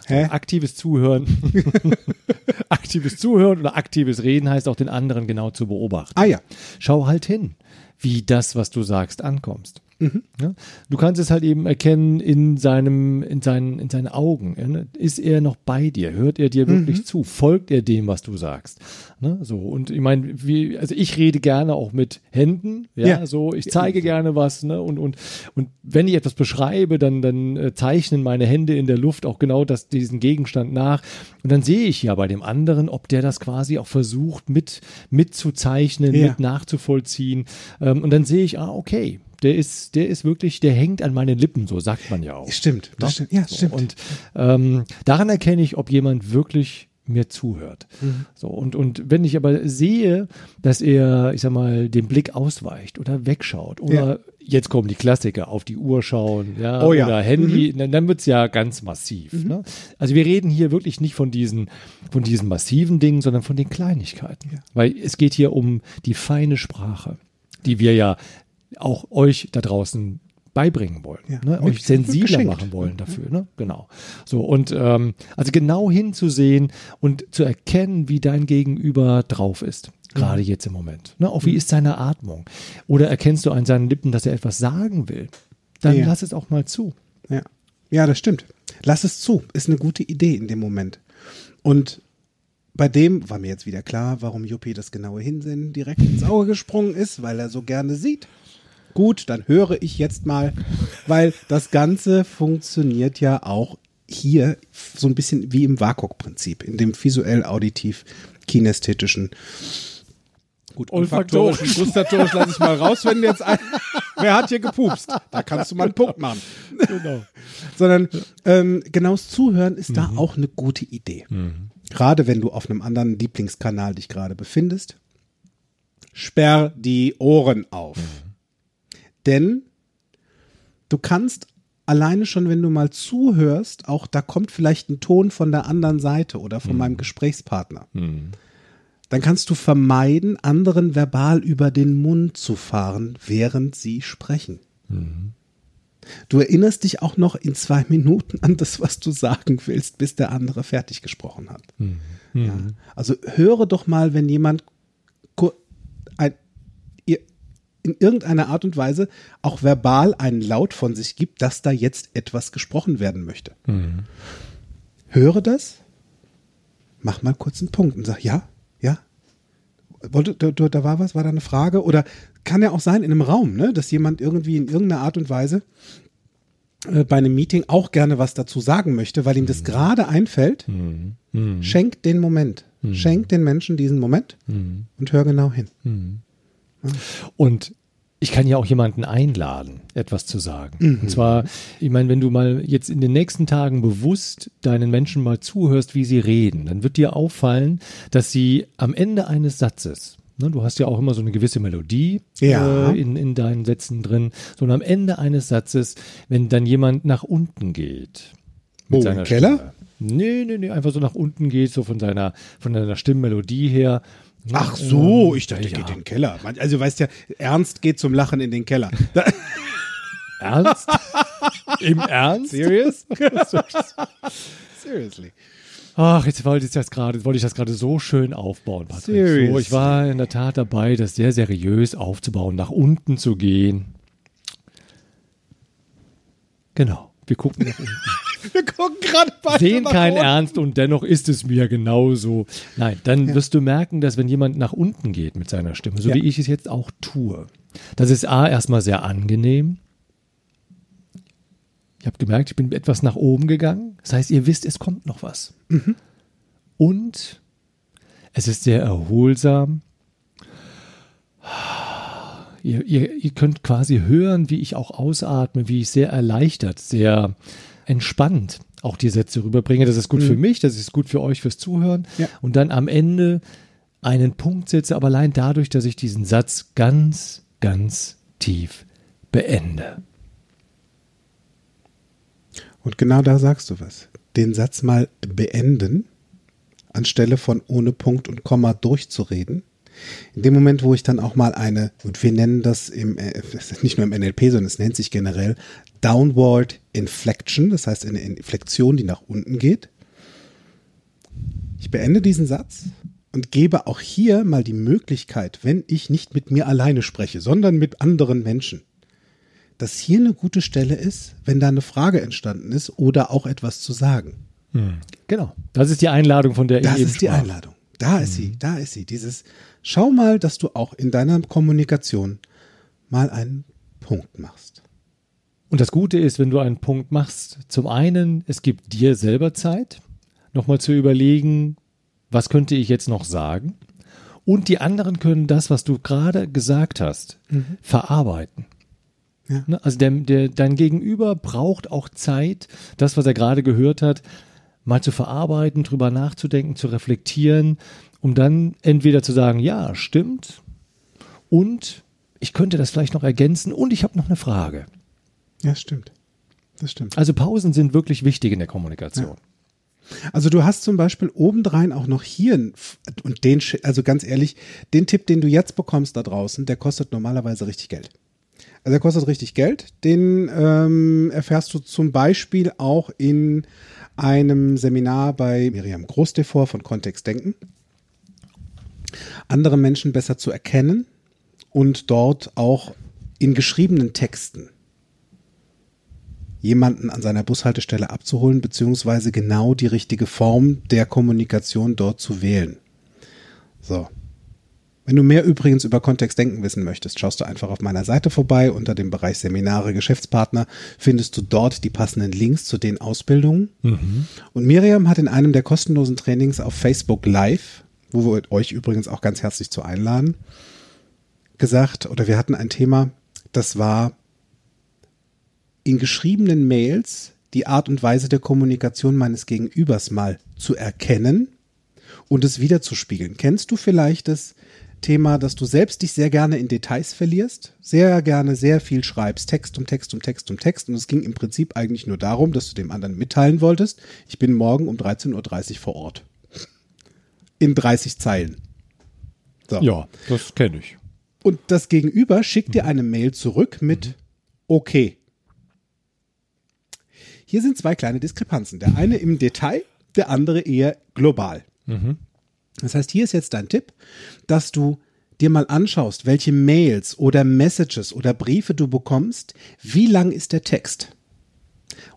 Hä? Aktives Zuhören. aktives Zuhören oder aktives Reden heißt auch den anderen genau zu beobachten. Ah ja, Schau halt hin, wie das, was du sagst, ankommst. Mhm. Ja? Du kannst es halt eben erkennen in seinem, in seinen, in seinen Augen. Ja, ne? Ist er noch bei dir? Hört er dir wirklich Mhm. zu? Folgt er dem, was du sagst? Ne? So und ich meine, also ich rede gerne auch mit Händen. Ja, Ja. so ich zeige gerne was. Ne? Und und und wenn ich etwas beschreibe, dann dann äh, zeichnen meine Hände in der Luft auch genau das diesen Gegenstand nach. Und dann sehe ich ja bei dem anderen, ob der das quasi auch versucht mit mitzuzeichnen, Ja. mit nachzuvollziehen. Ähm, und dann sehe ich, ah okay. Der ist, der ist wirklich, der hängt an meinen Lippen, so sagt man ja auch. stimmt. Das stimmt. Ja, So, stimmt. Und ähm, daran erkenne ich, ob jemand wirklich mir zuhört. Mhm. So, und, und wenn ich aber sehe, dass er, ich sag mal, den Blick ausweicht oder wegschaut oder Ja. jetzt kommen die Klassiker, auf die Uhr schauen, ja, Oh ja. Mhm. oder Handy, dann, dann wird's ja ganz massiv. Ne? Also wir reden hier wirklich nicht von diesen, von diesen massiven Dingen, sondern von den Kleinigkeiten. Weil es geht hier um die feine Sprache, die wir ja auch euch da draußen beibringen wollen, Ja. ne? Euch sensibler geschenkt. machen wollen dafür, ne? Genau. So und ähm, also genau hinzusehen und zu erkennen, wie dein Gegenüber drauf ist, gerade jetzt im Moment. Ne? Auch wie ist seine Atmung? Oder erkennst du an seinen Lippen, dass er etwas sagen will? Dann Ja. lass es auch mal zu. Ja. ja, das stimmt. Lass es zu. Ist eine gute Idee in dem Moment. Und bei dem war mir jetzt wieder klar, warum Juppie das genaue Hinsehen direkt ins Auge gesprungen ist, weil er so gerne sieht. Gut, dann höre ich jetzt mal, weil das Ganze funktioniert ja auch hier so ein bisschen wie im WAKOK-Prinzip, in dem visuell-auditiv-kinästhetischen Gut, Olfaktorisch. gustatorisch lasse ich mal raus, wenn jetzt ein, wer hat hier gepupst? Da kannst du mal einen Punkt machen. Genau. Sondern ähm, genaues Zuhören ist da auch eine gute Idee. Gerade wenn du auf einem anderen Lieblingskanal dich gerade befindest, sperr die Ohren auf. Denn du kannst alleine schon, wenn du mal zuhörst, auch da kommt vielleicht ein Ton von der anderen Seite oder von meinem Gesprächspartner. Dann kannst du vermeiden, anderen verbal über den Mund zu fahren, während sie sprechen. Du erinnerst dich auch noch in zwei Minuten an das, was du sagen willst, bis der andere fertig gesprochen hat. Ja. Also höre doch mal, wenn jemand kur- ein, ihr, in irgendeiner Art und Weise auch verbal einen Laut von sich gibt, dass da jetzt etwas gesprochen werden möchte. Höre das, mach mal kurz einen Punkt und sag, ja, ja. Wollte, da, da war was, war da eine Frage? Oder kann ja auch sein in einem Raum, ne, dass jemand irgendwie in irgendeiner Art und Weise äh, bei einem Meeting auch gerne was dazu sagen möchte, weil ihm das gerade einfällt. Schenk den Moment. Schenk den Menschen diesen Moment und hör genau hin. Und ich kann ja auch jemanden einladen, etwas zu sagen. Und zwar, ich meine, wenn du mal jetzt in den nächsten Tagen bewusst deinen Menschen mal zuhörst, wie sie reden, dann wird dir auffallen, dass sie am Ende eines Satzes, ne, du hast ja auch immer so eine gewisse Melodie Ja. äh, in, in deinen Sätzen drin, so und am Ende eines Satzes, wenn dann jemand nach unten geht. Oh, im Keller? Stimme. Nee, nee, nee, einfach so nach unten geht, so von seiner, von seiner Stimmmelodie her. Ach so, Ähm, ich dachte, ja. geht in den Keller. Also, weißt ja, Ernst geht zum Lachen in den Keller. Ernst? Im Ernst? serious? Seriously. Ach, jetzt wollte ich das gerade, wollte ich das gerade so schön aufbauen, Patrick. Seriously. So, ich war in der Tat dabei, das sehr seriös aufzubauen, nach unten zu gehen. Genau. Wir gucken nach unten. Wir gucken gerade beide Sehen keinen. Ernst und dennoch ist es mir genauso. Nein, dann wirst du merken, dass wenn jemand nach unten geht mit seiner Stimme, so Ja. wie ich es jetzt auch tue, das ist A, erstmal sehr angenehm. Ich habe gemerkt, ich bin etwas nach oben gegangen. Das heißt, ihr wisst, es kommt noch was. Und es ist sehr erholsam. Ihr, ihr, ihr könnt quasi hören, wie ich auch ausatme, wie ich sehr erleichtert, sehr entspannt auch die Sätze rüberbringe. Das ist gut für mich, das ist gut für euch fürs Zuhören. Ja. Und dann am Ende einen Punkt setze, aber allein dadurch, dass ich diesen Satz ganz, ganz tief beende. Und genau da sagst du was. Den Satz mal beenden, anstelle von ohne Punkt und Komma durchzureden. In dem Moment, wo ich dann auch mal eine, und wir nennen das im, äh, nicht nur im NLP, sondern es nennt sich generell Downward Inflection, das heißt eine Inflexion, die nach unten geht. Ich beende diesen Satz und gebe auch hier mal die Möglichkeit, wenn ich nicht mit mir alleine spreche, sondern mit anderen Menschen, dass hier eine gute Stelle ist, wenn da eine Frage entstanden ist oder auch etwas zu sagen. Genau. Das ist die Einladung, von der ich Das ist die sprach. Einladung. Da ist sie, da ist sie. Dieses, schau mal, dass du auch in deiner Kommunikation mal einen Punkt machst. Und das Gute ist, wenn du einen Punkt machst, zum einen, es gibt dir selber Zeit, nochmal zu überlegen, was könnte ich jetzt noch sagen? Und die anderen können das, was du gerade gesagt hast, verarbeiten. Ja. Ne? Also der, der, dein Gegenüber braucht auch Zeit, das, was er gerade gehört hat, mal zu verarbeiten, drüber nachzudenken, zu reflektieren, um dann entweder zu sagen, ja, stimmt, und ich könnte das vielleicht noch ergänzen und ich habe noch eine Frage. Ja, stimmt. Das stimmt. Also Pausen sind wirklich wichtig in der Kommunikation. Also du hast zum Beispiel obendrein auch noch hier, und den, also ganz ehrlich, den Tipp, den du jetzt bekommst da draußen, der kostet normalerweise richtig Geld. Also der kostet richtig Geld. Den ähm, erfährst du zum Beispiel auch in einem Seminar bei Miriam Großdevor von Kontext Denken. Andere Menschen besser zu erkennen und dort auch in geschriebenen Texten jemanden an seiner Bushaltestelle abzuholen, beziehungsweise genau die richtige Form der Kommunikation dort zu wählen. So. Wenn du mehr übrigens über Kontextdenken wissen möchtest, schaust du einfach auf meiner Seite vorbei. Unter dem Bereich Seminare, Geschäftspartner findest du dort die passenden Links zu den Ausbildungen. Und Miriam hat in einem der kostenlosen Trainings auf Facebook Live, wo wir euch übrigens auch ganz herzlich zu einladen, gesagt, oder wir hatten ein Thema, das war in geschriebenen Mails die Art und Weise der Kommunikation meines Gegenübers mal zu erkennen und es wiederzuspiegeln. Kennst du vielleicht das Thema, dass du selbst dich sehr gerne in Details verlierst, sehr gerne sehr viel schreibst, Text um Text um Text um Text und es ging im Prinzip eigentlich nur darum, dass du dem anderen mitteilen wolltest, ich bin morgen um 13.30 Uhr vor Ort. In 30 Zeilen. So. Ja, das kenne ich. Und das Gegenüber schickt dir eine Mail zurück mit okay. Hier sind zwei kleine Diskrepanzen. Der eine im Detail, der andere eher global. Das heißt, hier ist jetzt dein Tipp, dass du dir mal anschaust, welche Mails oder Messages oder Briefe du bekommst, wie lang ist der Text?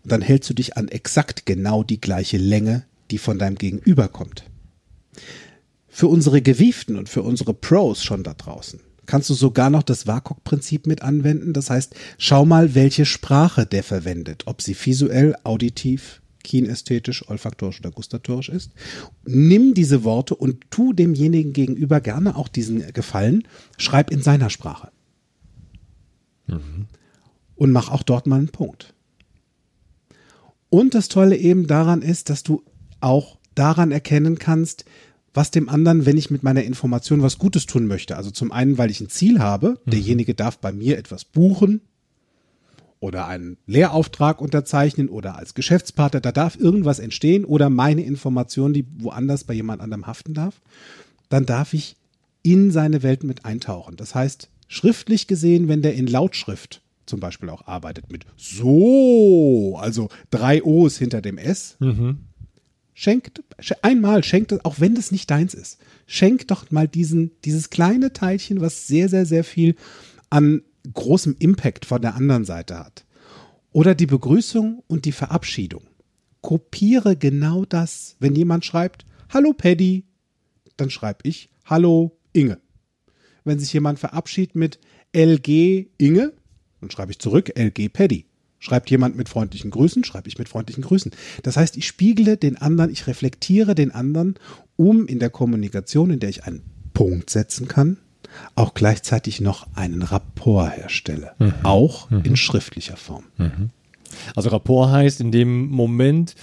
Und dann hältst du dich an exakt genau die gleiche Länge, die von deinem Gegenüber kommt. Für unsere Gewieften und für unsere Pros schon da draußen kannst du sogar noch das WAKOK-Prinzip mit anwenden. Das heißt, schau mal, welche Sprache der verwendet, ob sie visuell, auditiv, kinästhetisch, olfaktorisch oder gustatorisch ist. Nimm diese Worte und tu demjenigen gegenüber gerne auch diesen Gefallen, schreib in seiner Sprache. Mhm. Und mach auch dort mal einen Punkt. Und das Tolle eben daran ist, dass du auch daran erkennen kannst, was dem anderen, wenn ich mit meiner Information was Gutes tun möchte. Also zum einen, weil ich ein Ziel habe, mhm. derjenige darf bei mir etwas buchen, oder einen Lehrauftrag unterzeichnen oder als Geschäftspartner, da darf irgendwas entstehen oder meine Information, die woanders bei jemand anderem haften darf, dann darf ich in seine Welt mit eintauchen. Das heißt, schriftlich gesehen, wenn der in Lautschrift zum Beispiel auch arbeitet mit so, also drei O's hinter dem S, mhm. Schenkt einmal, schenkt es, auch wenn das nicht deins ist, schenkt doch mal diesen, dieses kleine Teilchen, was sehr, sehr, sehr viel an großem Impact von der anderen Seite hat. Oder die Begrüßung und die Verabschiedung. Kopiere genau das. Wenn jemand schreibt, Hallo Paddy, dann schreibe ich Hallo Inge. Wenn sich jemand verabschiedet mit LG Inge, dann schreibe ich zurück LG Paddy. Schreibt jemand mit freundlichen Grüßen, schreibe ich mit freundlichen Grüßen. Das heißt, ich spiegle den anderen, ich reflektiere den anderen, um in der Kommunikation, in der ich einen Punkt setzen kann, auch gleichzeitig noch einen Rapport herstelle, mhm. auch mhm. in schriftlicher Form. Mhm. Also Rapport heißt, in dem Moment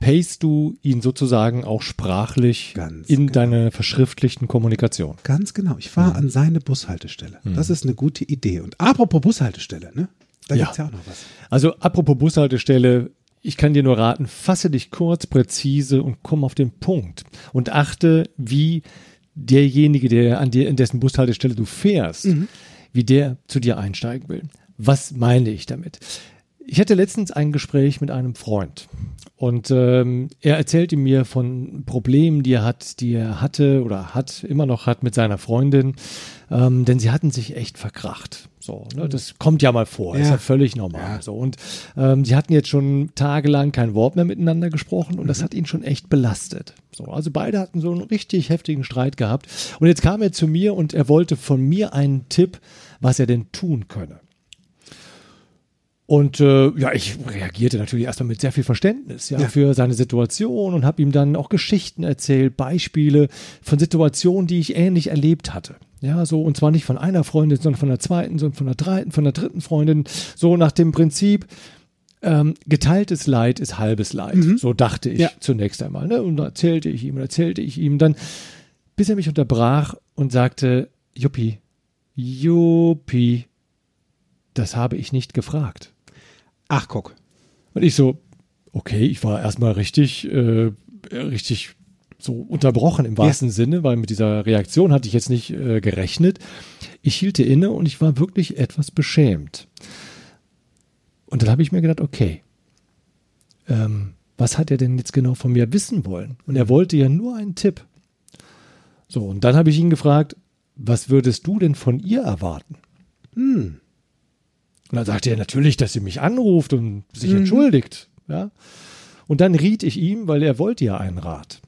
payst du ihn sozusagen auch sprachlich Ganz in genau. deine verschriftlichten Kommunikation. Ganz genau. Ich fahre mhm. an seine Bushaltestelle. Mhm. Das ist eine gute Idee. Und apropos Bushaltestelle, ne? Da ja. gibt es ja auch noch was. Also apropos Bushaltestelle, ich kann dir nur raten, fasse dich kurz, präzise und komm auf den Punkt. Und achte, wie derjenige, der an dir, in dessen Bushaltestelle du fährst, mhm. wie der zu dir einsteigen will. Was meine ich damit? Ich hatte letztens ein Gespräch mit einem Freund und ähm, er erzählte mir von Problemen, die er hat, die er hatte oder hat, immer noch hat mit seiner Freundin, ähm, denn sie hatten sich echt verkracht. So, ne, das kommt ja mal vor, ja. ist ja völlig normal. Ja. So und ähm, sie hatten jetzt schon tagelang kein Wort mehr miteinander gesprochen und mhm. das hat ihn schon echt belastet. So, also beide hatten so einen richtig heftigen Streit gehabt und jetzt kam er zu mir und er wollte von mir einen Tipp, was er denn tun könne. Und äh, ja, ich reagierte natürlich erstmal mit sehr viel Verständnis ja, ja. für seine Situation und habe ihm dann auch Geschichten erzählt, Beispiele von Situationen, die ich ähnlich erlebt hatte. Ja, so und zwar nicht von einer Freundin, sondern von der zweiten, sondern von der dritten, von der dritten Freundin. So nach dem Prinzip, ähm, geteiltes Leid ist halbes Leid. Mhm. So dachte ich ja. zunächst einmal. Ne? Und da erzählte ich ihm, erzählte ich ihm dann, bis er mich unterbrach und sagte, Juppie, Juppie, das habe ich nicht gefragt. Ach, guck. Und ich so, okay, ich war erstmal richtig, äh, richtig so unterbrochen im wahrsten ja. Sinne, weil mit dieser Reaktion hatte ich jetzt nicht äh, gerechnet. Ich hielt inne und ich war wirklich etwas beschämt. Und dann habe ich mir gedacht, okay, ähm, was hat er denn jetzt genau von mir wissen wollen? Und er wollte ja nur einen Tipp. So, und dann habe ich ihn gefragt, was würdest du denn von ihr erwarten? Hm. Und dann sagte er natürlich, dass sie mich anruft und sich mhm. entschuldigt. Ja. Und dann riet ich ihm, weil er wollte ja einen Rat.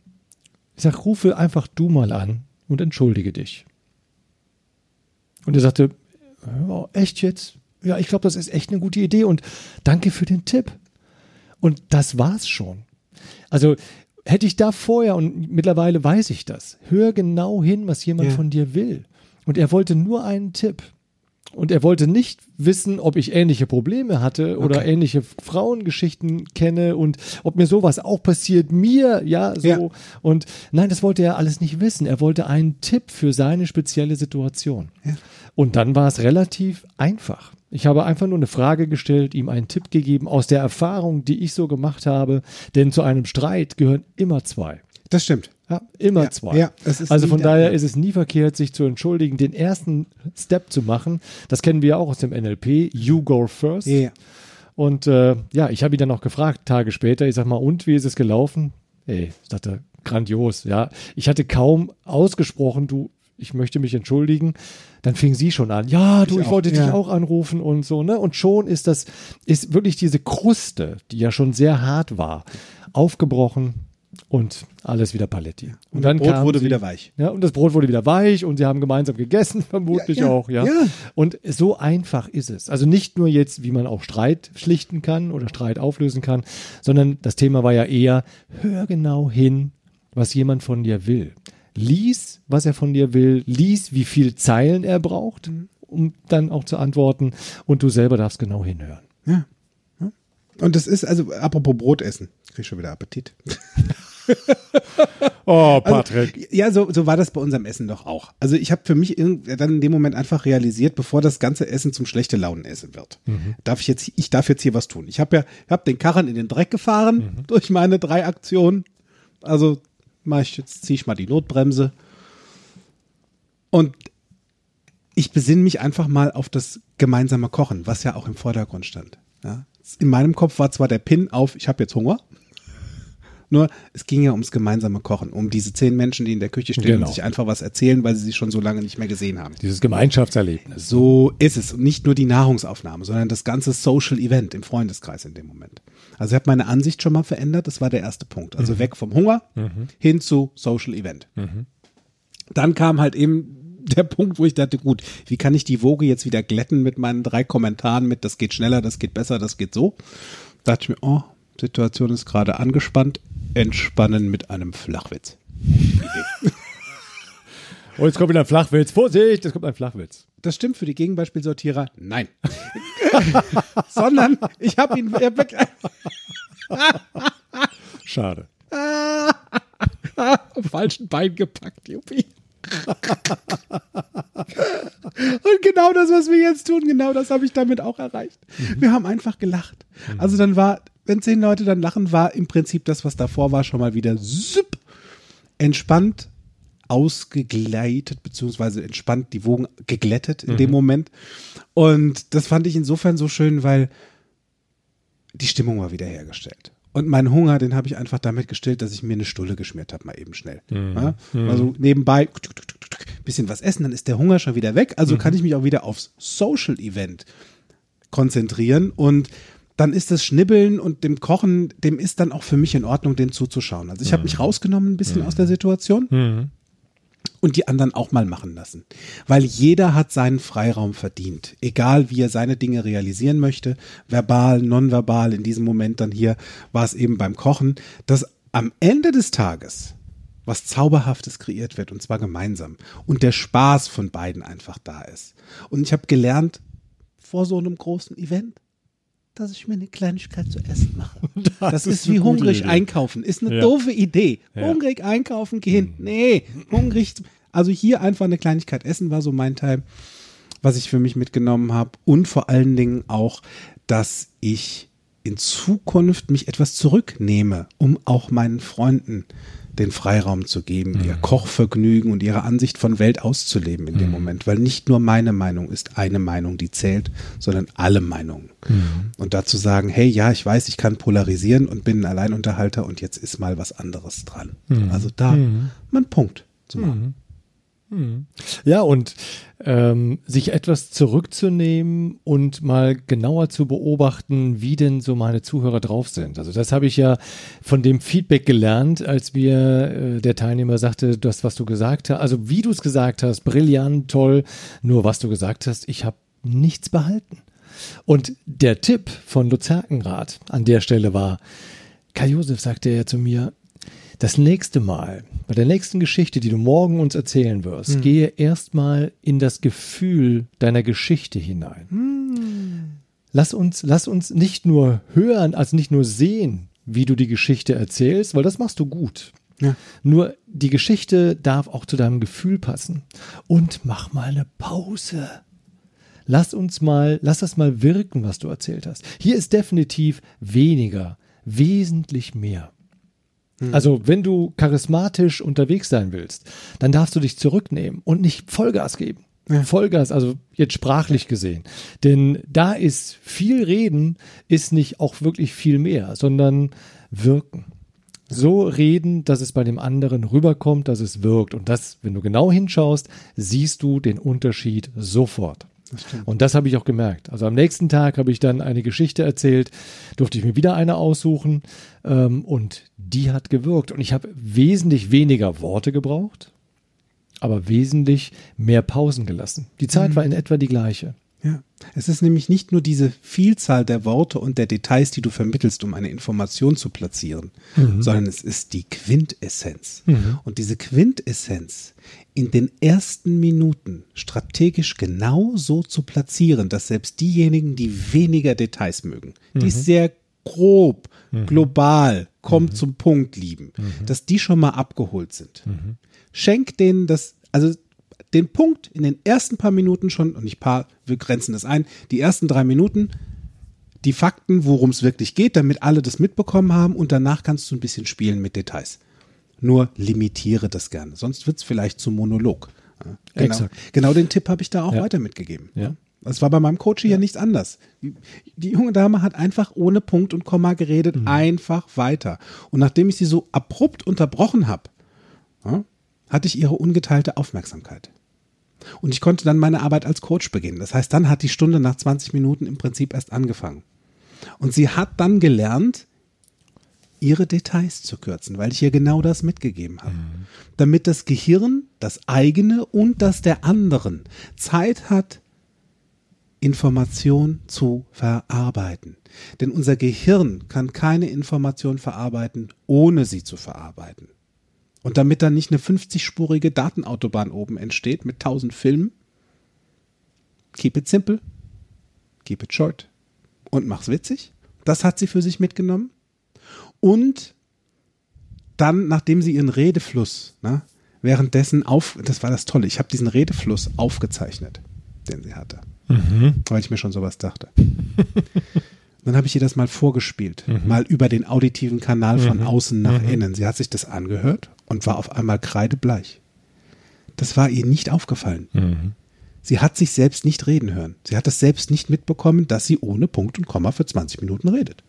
Ich sag, rufe einfach du mal an und entschuldige dich. Und er sagte, oh, echt jetzt? Ja, ich glaube, das ist echt eine gute Idee und danke für den Tipp. Und das war's schon. Also hätte ich da vorher und mittlerweile weiß ich das. Hör genau hin, was jemand ja. von dir will. Und er wollte nur einen Tipp. Und er wollte nicht wissen, ob ich ähnliche Probleme hatte oder okay. ähnliche Frauengeschichten kenne und ob mir sowas auch passiert, mir, ja, so. Ja. Und nein, das wollte er alles nicht wissen. Er wollte einen Tipp für seine spezielle Situation. Ja. Und dann war es relativ einfach. Ich habe einfach nur eine Frage gestellt, ihm einen Tipp gegeben aus der Erfahrung, die ich so gemacht habe. Denn zu einem Streit gehören immer zwei. Das stimmt. Ja, immer ja, zwei. Ja, also von daher ist es nie verkehrt, sich zu entschuldigen, den ersten Step zu machen. Das kennen wir ja auch aus dem NLP. You go first. Ja. Und äh, ja, ich habe ihn dann noch gefragt, Tage später, ich sag mal, und wie ist es gelaufen? Ey, ich dachte, grandios, ja. Ich hatte kaum ausgesprochen, du, ich möchte mich entschuldigen, dann fing sie schon an, ja, du, Ich ich, auch, wollte dich ja. auch anrufen und so, ne? Und schon ist das, ist wirklich diese Kruste, die ja schon sehr hart war, aufgebrochen und alles wieder Paletti. Und, das Brot wurde sie, wieder weich. Ja, und das Brot wurde wieder weich und sie haben gemeinsam gegessen, vermutlich Ja, ja, auch, ja. ja. Und so einfach ist es. Also nicht nur jetzt, wie man auch Streit schlichten kann oder Streit auflösen kann, sondern das Thema war ja eher, hör genau hin, was jemand von dir will. Lies, was er von dir will, lies, wie viel Zeilen er braucht, um dann auch zu antworten und du selber darfst genau hinhören. Ja. Und das ist, also, apropos Brot essen, ich krieg schon wieder Appetit. Oh, Also, ja, so, so war das bei unserem Essen doch auch. Also ich habe für mich dann in dem Moment einfach realisiert, bevor das ganze Essen zum schlechte Launenessen wird, darf ich jetzt, ich darf jetzt hier was tun. Ich habe ja, ich habe den Karren in den Dreck gefahren durch meine drei Aktionen. Also mach ich jetzt ziehe ich mal die Notbremse und ich besinne mich einfach mal auf das gemeinsame Kochen, was ja auch im Vordergrund stand. Ja. In meinem Kopf war zwar der Pin auf, ich habe jetzt Hunger, nur es ging ja ums gemeinsame Kochen, um diese zehn Menschen, die in der Küche stehen Genau. und sich einfach was erzählen, weil sie sich schon so lange nicht mehr gesehen haben. Dieses Gemeinschaftserlebnis. So ist es. Und nicht nur die Nahrungsaufnahme, sondern das ganze Social Event im Freundeskreis in dem Moment. Also ich habe meine Ansicht schon mal verändert. Das war der erste Punkt. Also weg vom Hunger hin zu Social Event. Dann kam halt eben der Punkt, wo ich dachte, gut, wie kann ich die Woge jetzt wieder glätten mit meinen drei Kommentaren mit, das geht schneller, das geht besser, das geht so. Da dachte ich mir, oh, Situation ist gerade angespannt, entspannen mit einem Flachwitz. Oh, jetzt kommt wieder ein Flachwitz. Vorsicht, es kommt ein Flachwitz. Das stimmt für die Gegenbeispielsortierer? Nein. Sondern ich habe ihn. Schade. am falschen Bein gepackt, Juppie. Und genau das, was wir jetzt tun, genau das habe ich damit auch erreicht. Wir haben einfach gelacht. Also dann war, wenn zehn Leute dann lachen, war im Prinzip das, was davor war, schon mal wieder zip, entspannt, ausgegleitet, beziehungsweise entspannt, die Wogen geglättet in dem Moment. Und das fand ich insofern so schön, weil die Stimmung war wiederhergestellt. Und meinen Hunger, den habe ich einfach damit gestillt, dass ich mir eine Stulle geschmiert habe, mal eben schnell. Ja? Also nebenbei bisschen was essen, dann ist der Hunger schon wieder weg. Also kann ich mich auch wieder aufs Social Event konzentrieren und dann ist das Schnibbeln und dem Kochen, dem ist dann auch für mich in Ordnung, dem zuzuschauen. Also ich habe mich rausgenommen ein bisschen aus der Situation und die anderen auch mal machen lassen. Weil jeder hat seinen Freiraum verdient. Egal wie er seine Dinge realisieren möchte, verbal, nonverbal, in diesem Moment dann hier war es eben beim Kochen, dass am Ende des Tages was Zauberhaftes kreiert wird und zwar gemeinsam und der Spaß von beiden einfach da ist. Und ich habe gelernt, vor so einem großen Event, dass ich mir eine Kleinigkeit zu essen mache. Das, ist, ist eine wie hungrig Idee. einkaufen. Ist eine Ja. doofe Idee. Ja. Hungrig einkaufen gehen. Nee, hungrig. Also hier einfach eine Kleinigkeit essen war so mein Teil, was ich für mich mitgenommen habe. Und vor allen Dingen auch, dass ich in Zukunft mich etwas zurücknehme, um auch meinen Freunden den Freiraum zu geben, ihr Kochvergnügen und ihre Ansicht von Welt auszuleben in dem Moment, weil nicht nur meine Meinung ist eine Meinung, die zählt, sondern alle Meinungen. Und dazu sagen, hey, ja, ich weiß, ich kann polarisieren und bin ein Alleinunterhalter und jetzt ist mal was anderes dran. Also da mal einen Punkt zu machen. Ja, und ähm, sich etwas zurückzunehmen und mal genauer zu beobachten, wie denn so meine Zuhörer drauf sind. Also das habe ich ja von dem Feedback gelernt, als mir äh, der Teilnehmer sagte, das, was du gesagt hast, also wie du es gesagt hast, brillant, toll, nur was du gesagt hast, ich habe nichts behalten. Und der Tipp von Lutz Herkenrath an der Stelle war, Kai Josef sagte er zu mir, das nächste Mal, bei der nächsten Geschichte, die du morgen uns erzählen wirst, gehe erstmal in das Gefühl deiner Geschichte hinein. Lass uns, lass uns nicht nur hören, also nicht nur sehen, wie du die Geschichte erzählst, weil das machst du gut. Ja. Nur die Geschichte darf auch zu deinem Gefühl passen. Und mach mal eine Pause. Lass uns mal, lass das mal wirken, was du erzählt hast. Hier ist definitiv weniger, wesentlich mehr. Also, wenn du charismatisch unterwegs sein willst, dann darfst du dich zurücknehmen und nicht Vollgas geben. Vollgas, also jetzt sprachlich gesehen. Denn da ist viel Reden, ist nicht auch wirklich viel mehr, sondern wirken. so reden, dass es bei dem anderen rüberkommt, dass es wirkt. Und das, wenn du genau hinschaust, siehst du den Unterschied sofort. Und das habe ich auch gemerkt. Also am nächsten Tag habe ich dann eine Geschichte erzählt, durfte ich mir wieder eine aussuchen ähm, und die hat gewirkt. Und ich habe wesentlich weniger Worte gebraucht, aber wesentlich mehr Pausen gelassen. Die Zeit Mhm. war in etwa die gleiche. Ja, es ist nämlich nicht nur diese Vielzahl der Worte und der Details, die du vermittelst, um eine Information zu platzieren, sondern es ist die Quintessenz. Und diese Quintessenz in den ersten Minuten strategisch genau so zu platzieren, dass selbst diejenigen, die weniger Details mögen, die es sehr grob, global, kommt zum Punkt lieben, dass die schon mal abgeholt sind. Schenk denen das, also den Punkt in den ersten paar Minuten schon, und nicht paar, wir grenzen das ein, die ersten drei Minuten, die Fakten, worum es wirklich geht, damit alle das mitbekommen haben und danach kannst du ein bisschen spielen mit Details. Nur limitiere das gerne, sonst wird es vielleicht zum Monolog. Ja, Genau, Exakt. genau den Tipp habe ich da auch Ja. weiter mitgegeben. Ja. Das war bei meinem Coach hier nicht anders. Die, junge Dame hat einfach ohne Punkt und Komma geredet, Mhm. einfach weiter. Und nachdem ich sie so abrupt unterbrochen habe, ja, hatte ich ihre ungeteilte Aufmerksamkeit. Und ich konnte dann meine Arbeit als Coach beginnen. Das heißt, dann hat die Stunde nach 20 Minuten im Prinzip erst angefangen. Und sie hat dann gelernt, ihre Details zu kürzen, weil ich ihr genau das mitgegeben habe. Damit das Gehirn, das eigene und das der anderen Zeit hat, Information zu verarbeiten. Denn unser Gehirn kann keine Information verarbeiten, ohne sie zu verarbeiten. Und damit dann nicht eine 50-spurige Datenautobahn oben entsteht mit 1000 Filmen, keep it simple, keep it short und mach's witzig. Das hat sie für sich mitgenommen. Und dann, nachdem sie ihren Redefluss ne, währenddessen auf, das war das Tolle, ich habe diesen Redefluss aufgezeichnet, den sie hatte, weil ich mir schon sowas dachte. Dann habe ich ihr das mal vorgespielt, mal über den auditiven Kanal von außen nach innen. Sie hat sich das angehört und war auf einmal kreidebleich. Das war ihr nicht aufgefallen. Sie hat sich selbst nicht reden hören. Sie hat es selbst nicht mitbekommen, dass sie ohne Punkt und Komma für 20 Minuten redet.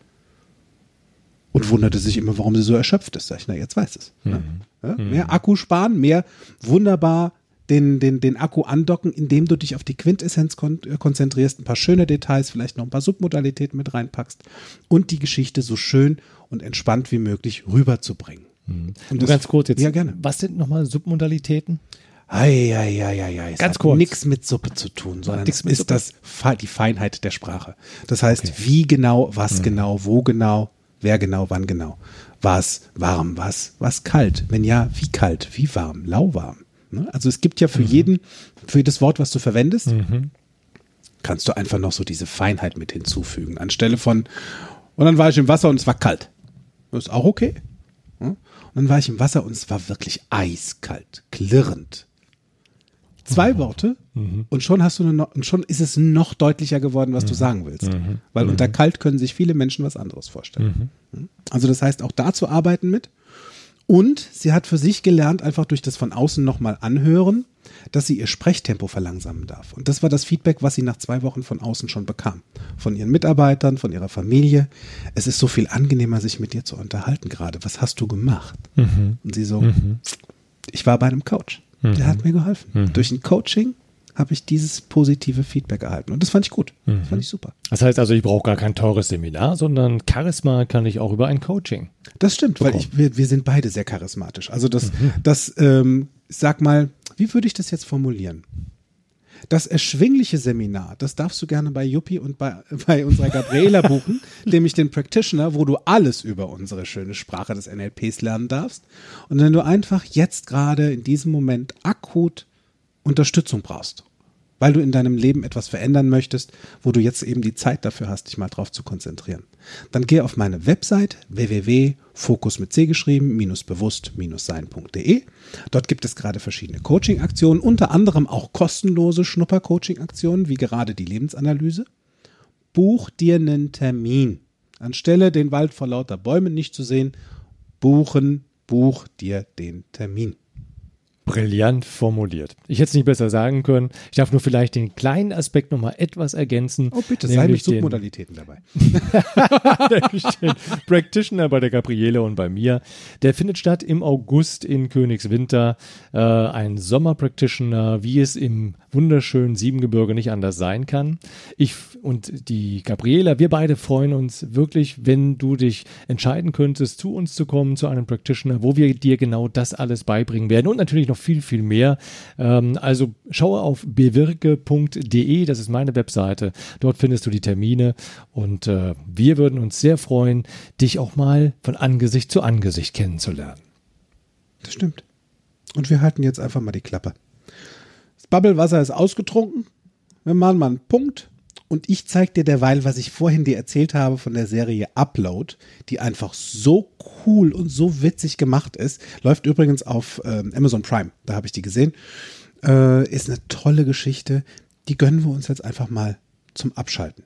Und wunderte sich immer, warum sie so erschöpft ist. Sag ich, na, jetzt weiß es. ne? Ja, mehr Akku sparen, mehr wunderbar den, den, den Akku andocken, indem du dich auf die Quintessenz kon äh, konzentrierst, ein paar schöne Details, vielleicht noch ein paar Submodalitäten mit reinpackst und die Geschichte so schön und entspannt wie möglich rüberzubringen. Und Nur das- ganz kurz jetzt. Ja, gerne. Was sind nochmal Submodalitäten? Ei, ei, ei, ei, ei. Es Ganz hat kurz. nichts mit Suppe zu tun, sondern es ist Suppe. das, die Feinheit der Sprache. Das heißt, wie genau, Mhm. was genau, wo genau, wer genau, wann genau. Was warm, was, was kalt. Wenn ja, wie kalt, wie warm, lauwarm. Ne? Also es gibt ja Mhm. für jeden, für jedes Wort, was du verwendest, kannst du einfach noch so diese Feinheit mit hinzufügen. Anstelle von, und dann war ich im Wasser und es war kalt. Das ist auch okay. Ja? Und dann war ich im Wasser und es war wirklich eiskalt, klirrend. Zwei Worte und schon hast du eine, und schon ist es noch deutlicher geworden, was du sagen willst. Weil unter kalt können sich viele Menschen was anderes vorstellen. Also das heißt auch da zu arbeiten mit. Und sie hat für sich gelernt, einfach durch das von außen nochmal anhören, dass sie ihr Sprechtempo verlangsamen darf. Und das war das Feedback, was sie nach zwei Wochen von außen schon bekam. Von ihren Mitarbeitern, von ihrer Familie. Es ist so viel angenehmer, sich mit dir zu unterhalten gerade. Was hast du gemacht? Und sie so, ich war bei einem Coach. Der hat mir geholfen. Durch ein Coaching habe ich dieses positive Feedback erhalten. Und das fand ich gut. Das fand ich super. Das heißt also, ich brauche gar kein teures Seminar, sondern Charisma kann ich auch über ein Coaching. Das stimmt, weil ich, wir, wir sind beide sehr charismatisch. Also das, das ähm, sag mal, wie würde ich das jetzt formulieren? Das erschwingliche Seminar, das darfst du gerne bei Yuppie und bei, bei unserer Gabriela buchen, nämlich den Practitioner, wo du alles über unsere schöne Sprache des NLPs lernen darfst. Und wenn du einfach jetzt gerade in diesem Moment akut Unterstützung brauchst, weil du in deinem Leben etwas verändern möchtest, wo du jetzt eben die Zeit dafür hast, dich mal drauf zu konzentrieren. Dann geh auf meine Website www.fokus mit C geschrieben, minus bewusst, minus sein.de. Dort gibt es gerade verschiedene Coaching-Aktionen, unter anderem auch kostenlose Schnupper-Coaching-Aktionen, wie gerade die Lebensanalyse. Buch dir einen Termin. Anstelle den Wald vor lauter Bäumen nicht zu sehen, buchen, buch dir den Termin. Brillant formuliert. Ich hätte es nicht besser sagen können. Ich darf nur vielleicht den kleinen Aspekt nochmal etwas ergänzen. Oh, bitte, sei mit Submodalitäten dabei. den Practitioner bei der Gabriele und bei mir. Der findet statt im August in Königswinter. Äh, ein Sommer-Practitioner, wie es im wunderschönen Siebengebirge nicht anders sein kann. Ich und die Gabriela, wir beide freuen uns wirklich, wenn du dich entscheiden könntest, zu uns zu kommen, zu einem Practitioner, wo wir dir genau das alles beibringen werden und natürlich noch viel, viel mehr. Ähm, also schaue auf bewirke.de, das ist meine Webseite. Dort findest du die Termine und äh, wir würden uns sehr freuen, dich auch mal von Angesicht zu Angesicht kennenzulernen. Das stimmt. Und wir halten jetzt einfach mal die Klappe. Das Bubblewasser ist ausgetrunken. Wir machen mal einen Punkt. Und ich zeige dir derweil, was ich vorhin dir erzählt habe von der Serie Upload, die einfach so cool und so witzig gemacht ist. Läuft übrigens auf ähm, Amazon Prime, da habe ich die gesehen. Äh, ist eine tolle Geschichte. Die gönnen wir uns jetzt einfach mal zum Abschalten.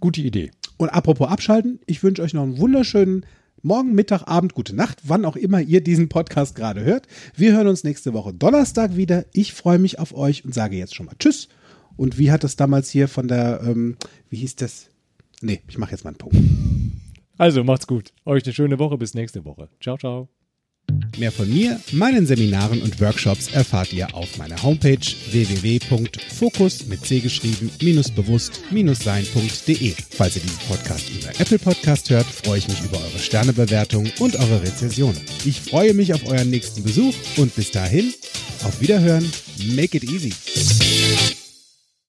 Gute Idee. Und apropos Abschalten, ich wünsche euch noch einen wunderschönen Morgen, Mittag, Abend, gute Nacht, wann auch immer ihr diesen Podcast gerade hört. Wir hören uns nächste Woche Donnerstag wieder. Ich freue mich auf euch und sage jetzt schon mal Tschüss. Und wie hat das damals hier von der, ähm, wie hieß das? Nee, ich mache jetzt mal einen Punkt. Also macht's gut. Euch eine schöne Woche. Bis nächste Woche. Ciao, ciao. Mehr von mir, meinen Seminaren und Workshops erfahrt ihr auf meiner Homepage www.fokus mit C geschrieben bewusst sein.de. Falls ihr diesen Podcast über Apple Podcast hört, freue ich mich über eure Sternebewertung und eure Rezension. Ich freue mich auf euren nächsten Besuch und bis dahin, auf Wiederhören, make it easy.